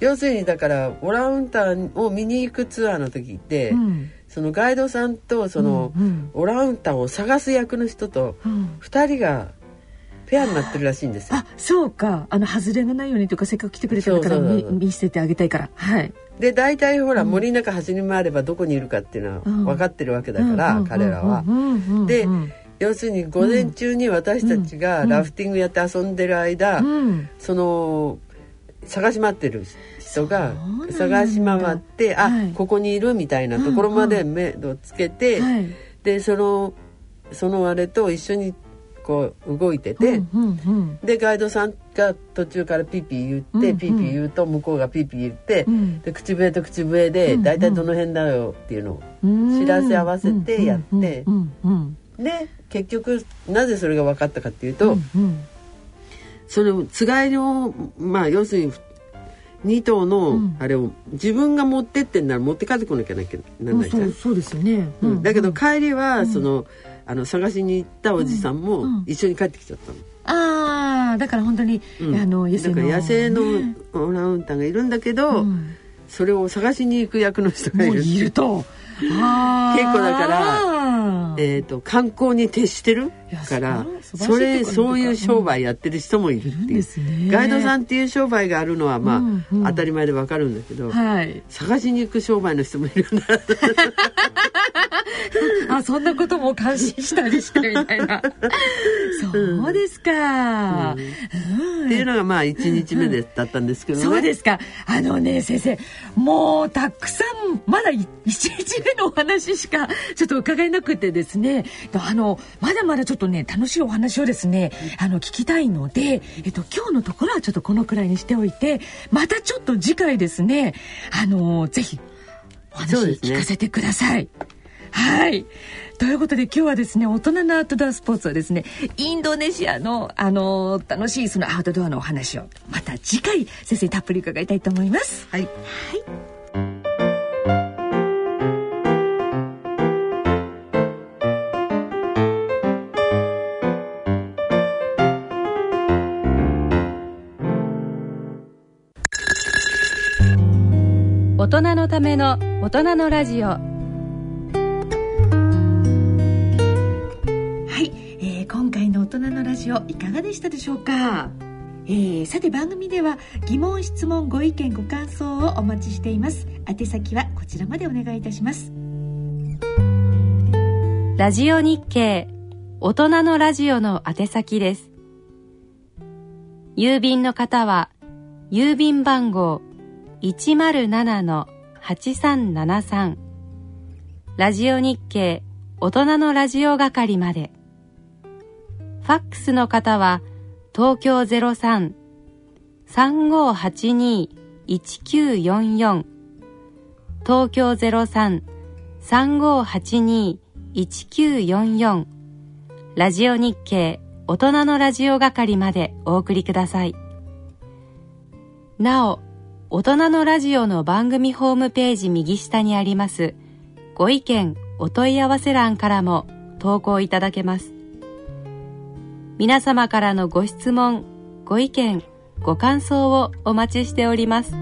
要するにだからオランウータンを見に行くツアーの時って、うん。そのガイドさんとその、うんうん。オランウータンを探す役の人とうん。2人がペアになってるらしいんですよ。あそうか。あの外れがないようにというかせっかく来てくれたから見見せてあげたいから。はい。で大体ほら、森の中走り回ればどこにいるかっていうのはうん。分かってるわけだから、うん彼らは。うんうんうんでうん要するに午前中に私たちがラフティングやって遊んでる間、うん。その探し回ってる人が探し回ってあ、はい。ここにいるみたいなところまで目をつけて、はい。でそのそのあれと一緒にこう動いてて、うんうんうん。でガイドさんが途中からピーピー言って、うんうん。ピーピー言うと向こうがピーピー言って、うん。で口笛と口笛で大体どの辺だよっていうのを、うん。知らせ合わせてやって。で結局なぜそれが分かったかっていうと、うんうん。そのつがいのまあ要するに2頭うのん。あれを自分が持ってってんなら持って帰ってこなきゃならないじゃん。そう。そうですよね、うんだけど帰りはん。その、あの探しに行ったおじさんもん。一緒に帰ってきちゃったの。ああだから本当に、うん。あの野生の。野生のね。オランウータンがいるんだけど、うん。それを探しに行く役の人がいるいると <laughs> 結構だからえー、と観光に徹してるからそれそういう商売やってる人もいるっていう。ガイドさんっていう商売があるのはまあ、うんうん。当たり前でわかるんだけど、はい。探しに行く商売の人もいるんだ <laughs> あそんなことも感心したりしてみたいな。そうですか、うん。っていうのがまあ1日目でだったんですけどね。そうですか。あのね、先生、もうたくさん、まだ1日目のお話しかちょっと伺えなくてですね、あの、まだまだちょっとね、楽しいお話をですね、あの、聞きたいので、えっと、今日のところはちょっとこのくらいにしておいて、またちょっと次回ですね、あの、ぜひ、お話聞かせてください。はい。ということで今日はですね大人のアウトドアスポーツはですねインドネシアのあの楽しいそのアウトドアのお話をまた次回先生にたっぷり伺いたいと思います。はい大人のための大人のラジオ。はい、えー今回の大人のラジオいかがでしたでしょうか、えーさて番組では疑問質問ご意見ご感想をお待ちしています。宛先はこちらまでお願いいたします。ラジオ日経大人のラジオの宛先です。郵便の方は郵便番号107-8373ラジオ日経大人のラジオ係まで。ファックスの方は東京03-3582-1944東京03-3582-1944ラジオ日経大人のラジオ係までお送りください。なお、大人のラジオの番組ホームページ右下にありますご意見お問い合わせ欄からも投稿いただけます。皆様からのご質問、ご意見、ご感想をお待ちしております。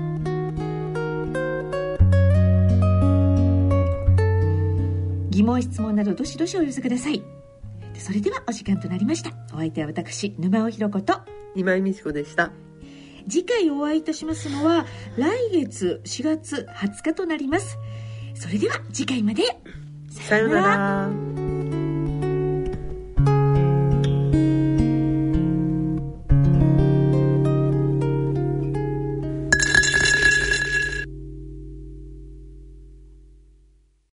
疑問質問などどしどしお寄せくださいそれではお時間となりましたお相手は私沼尾ひろ子と今井美智子でした次回お会いいたしますのは来月4月20日となります。それでは次回まで。さようなら。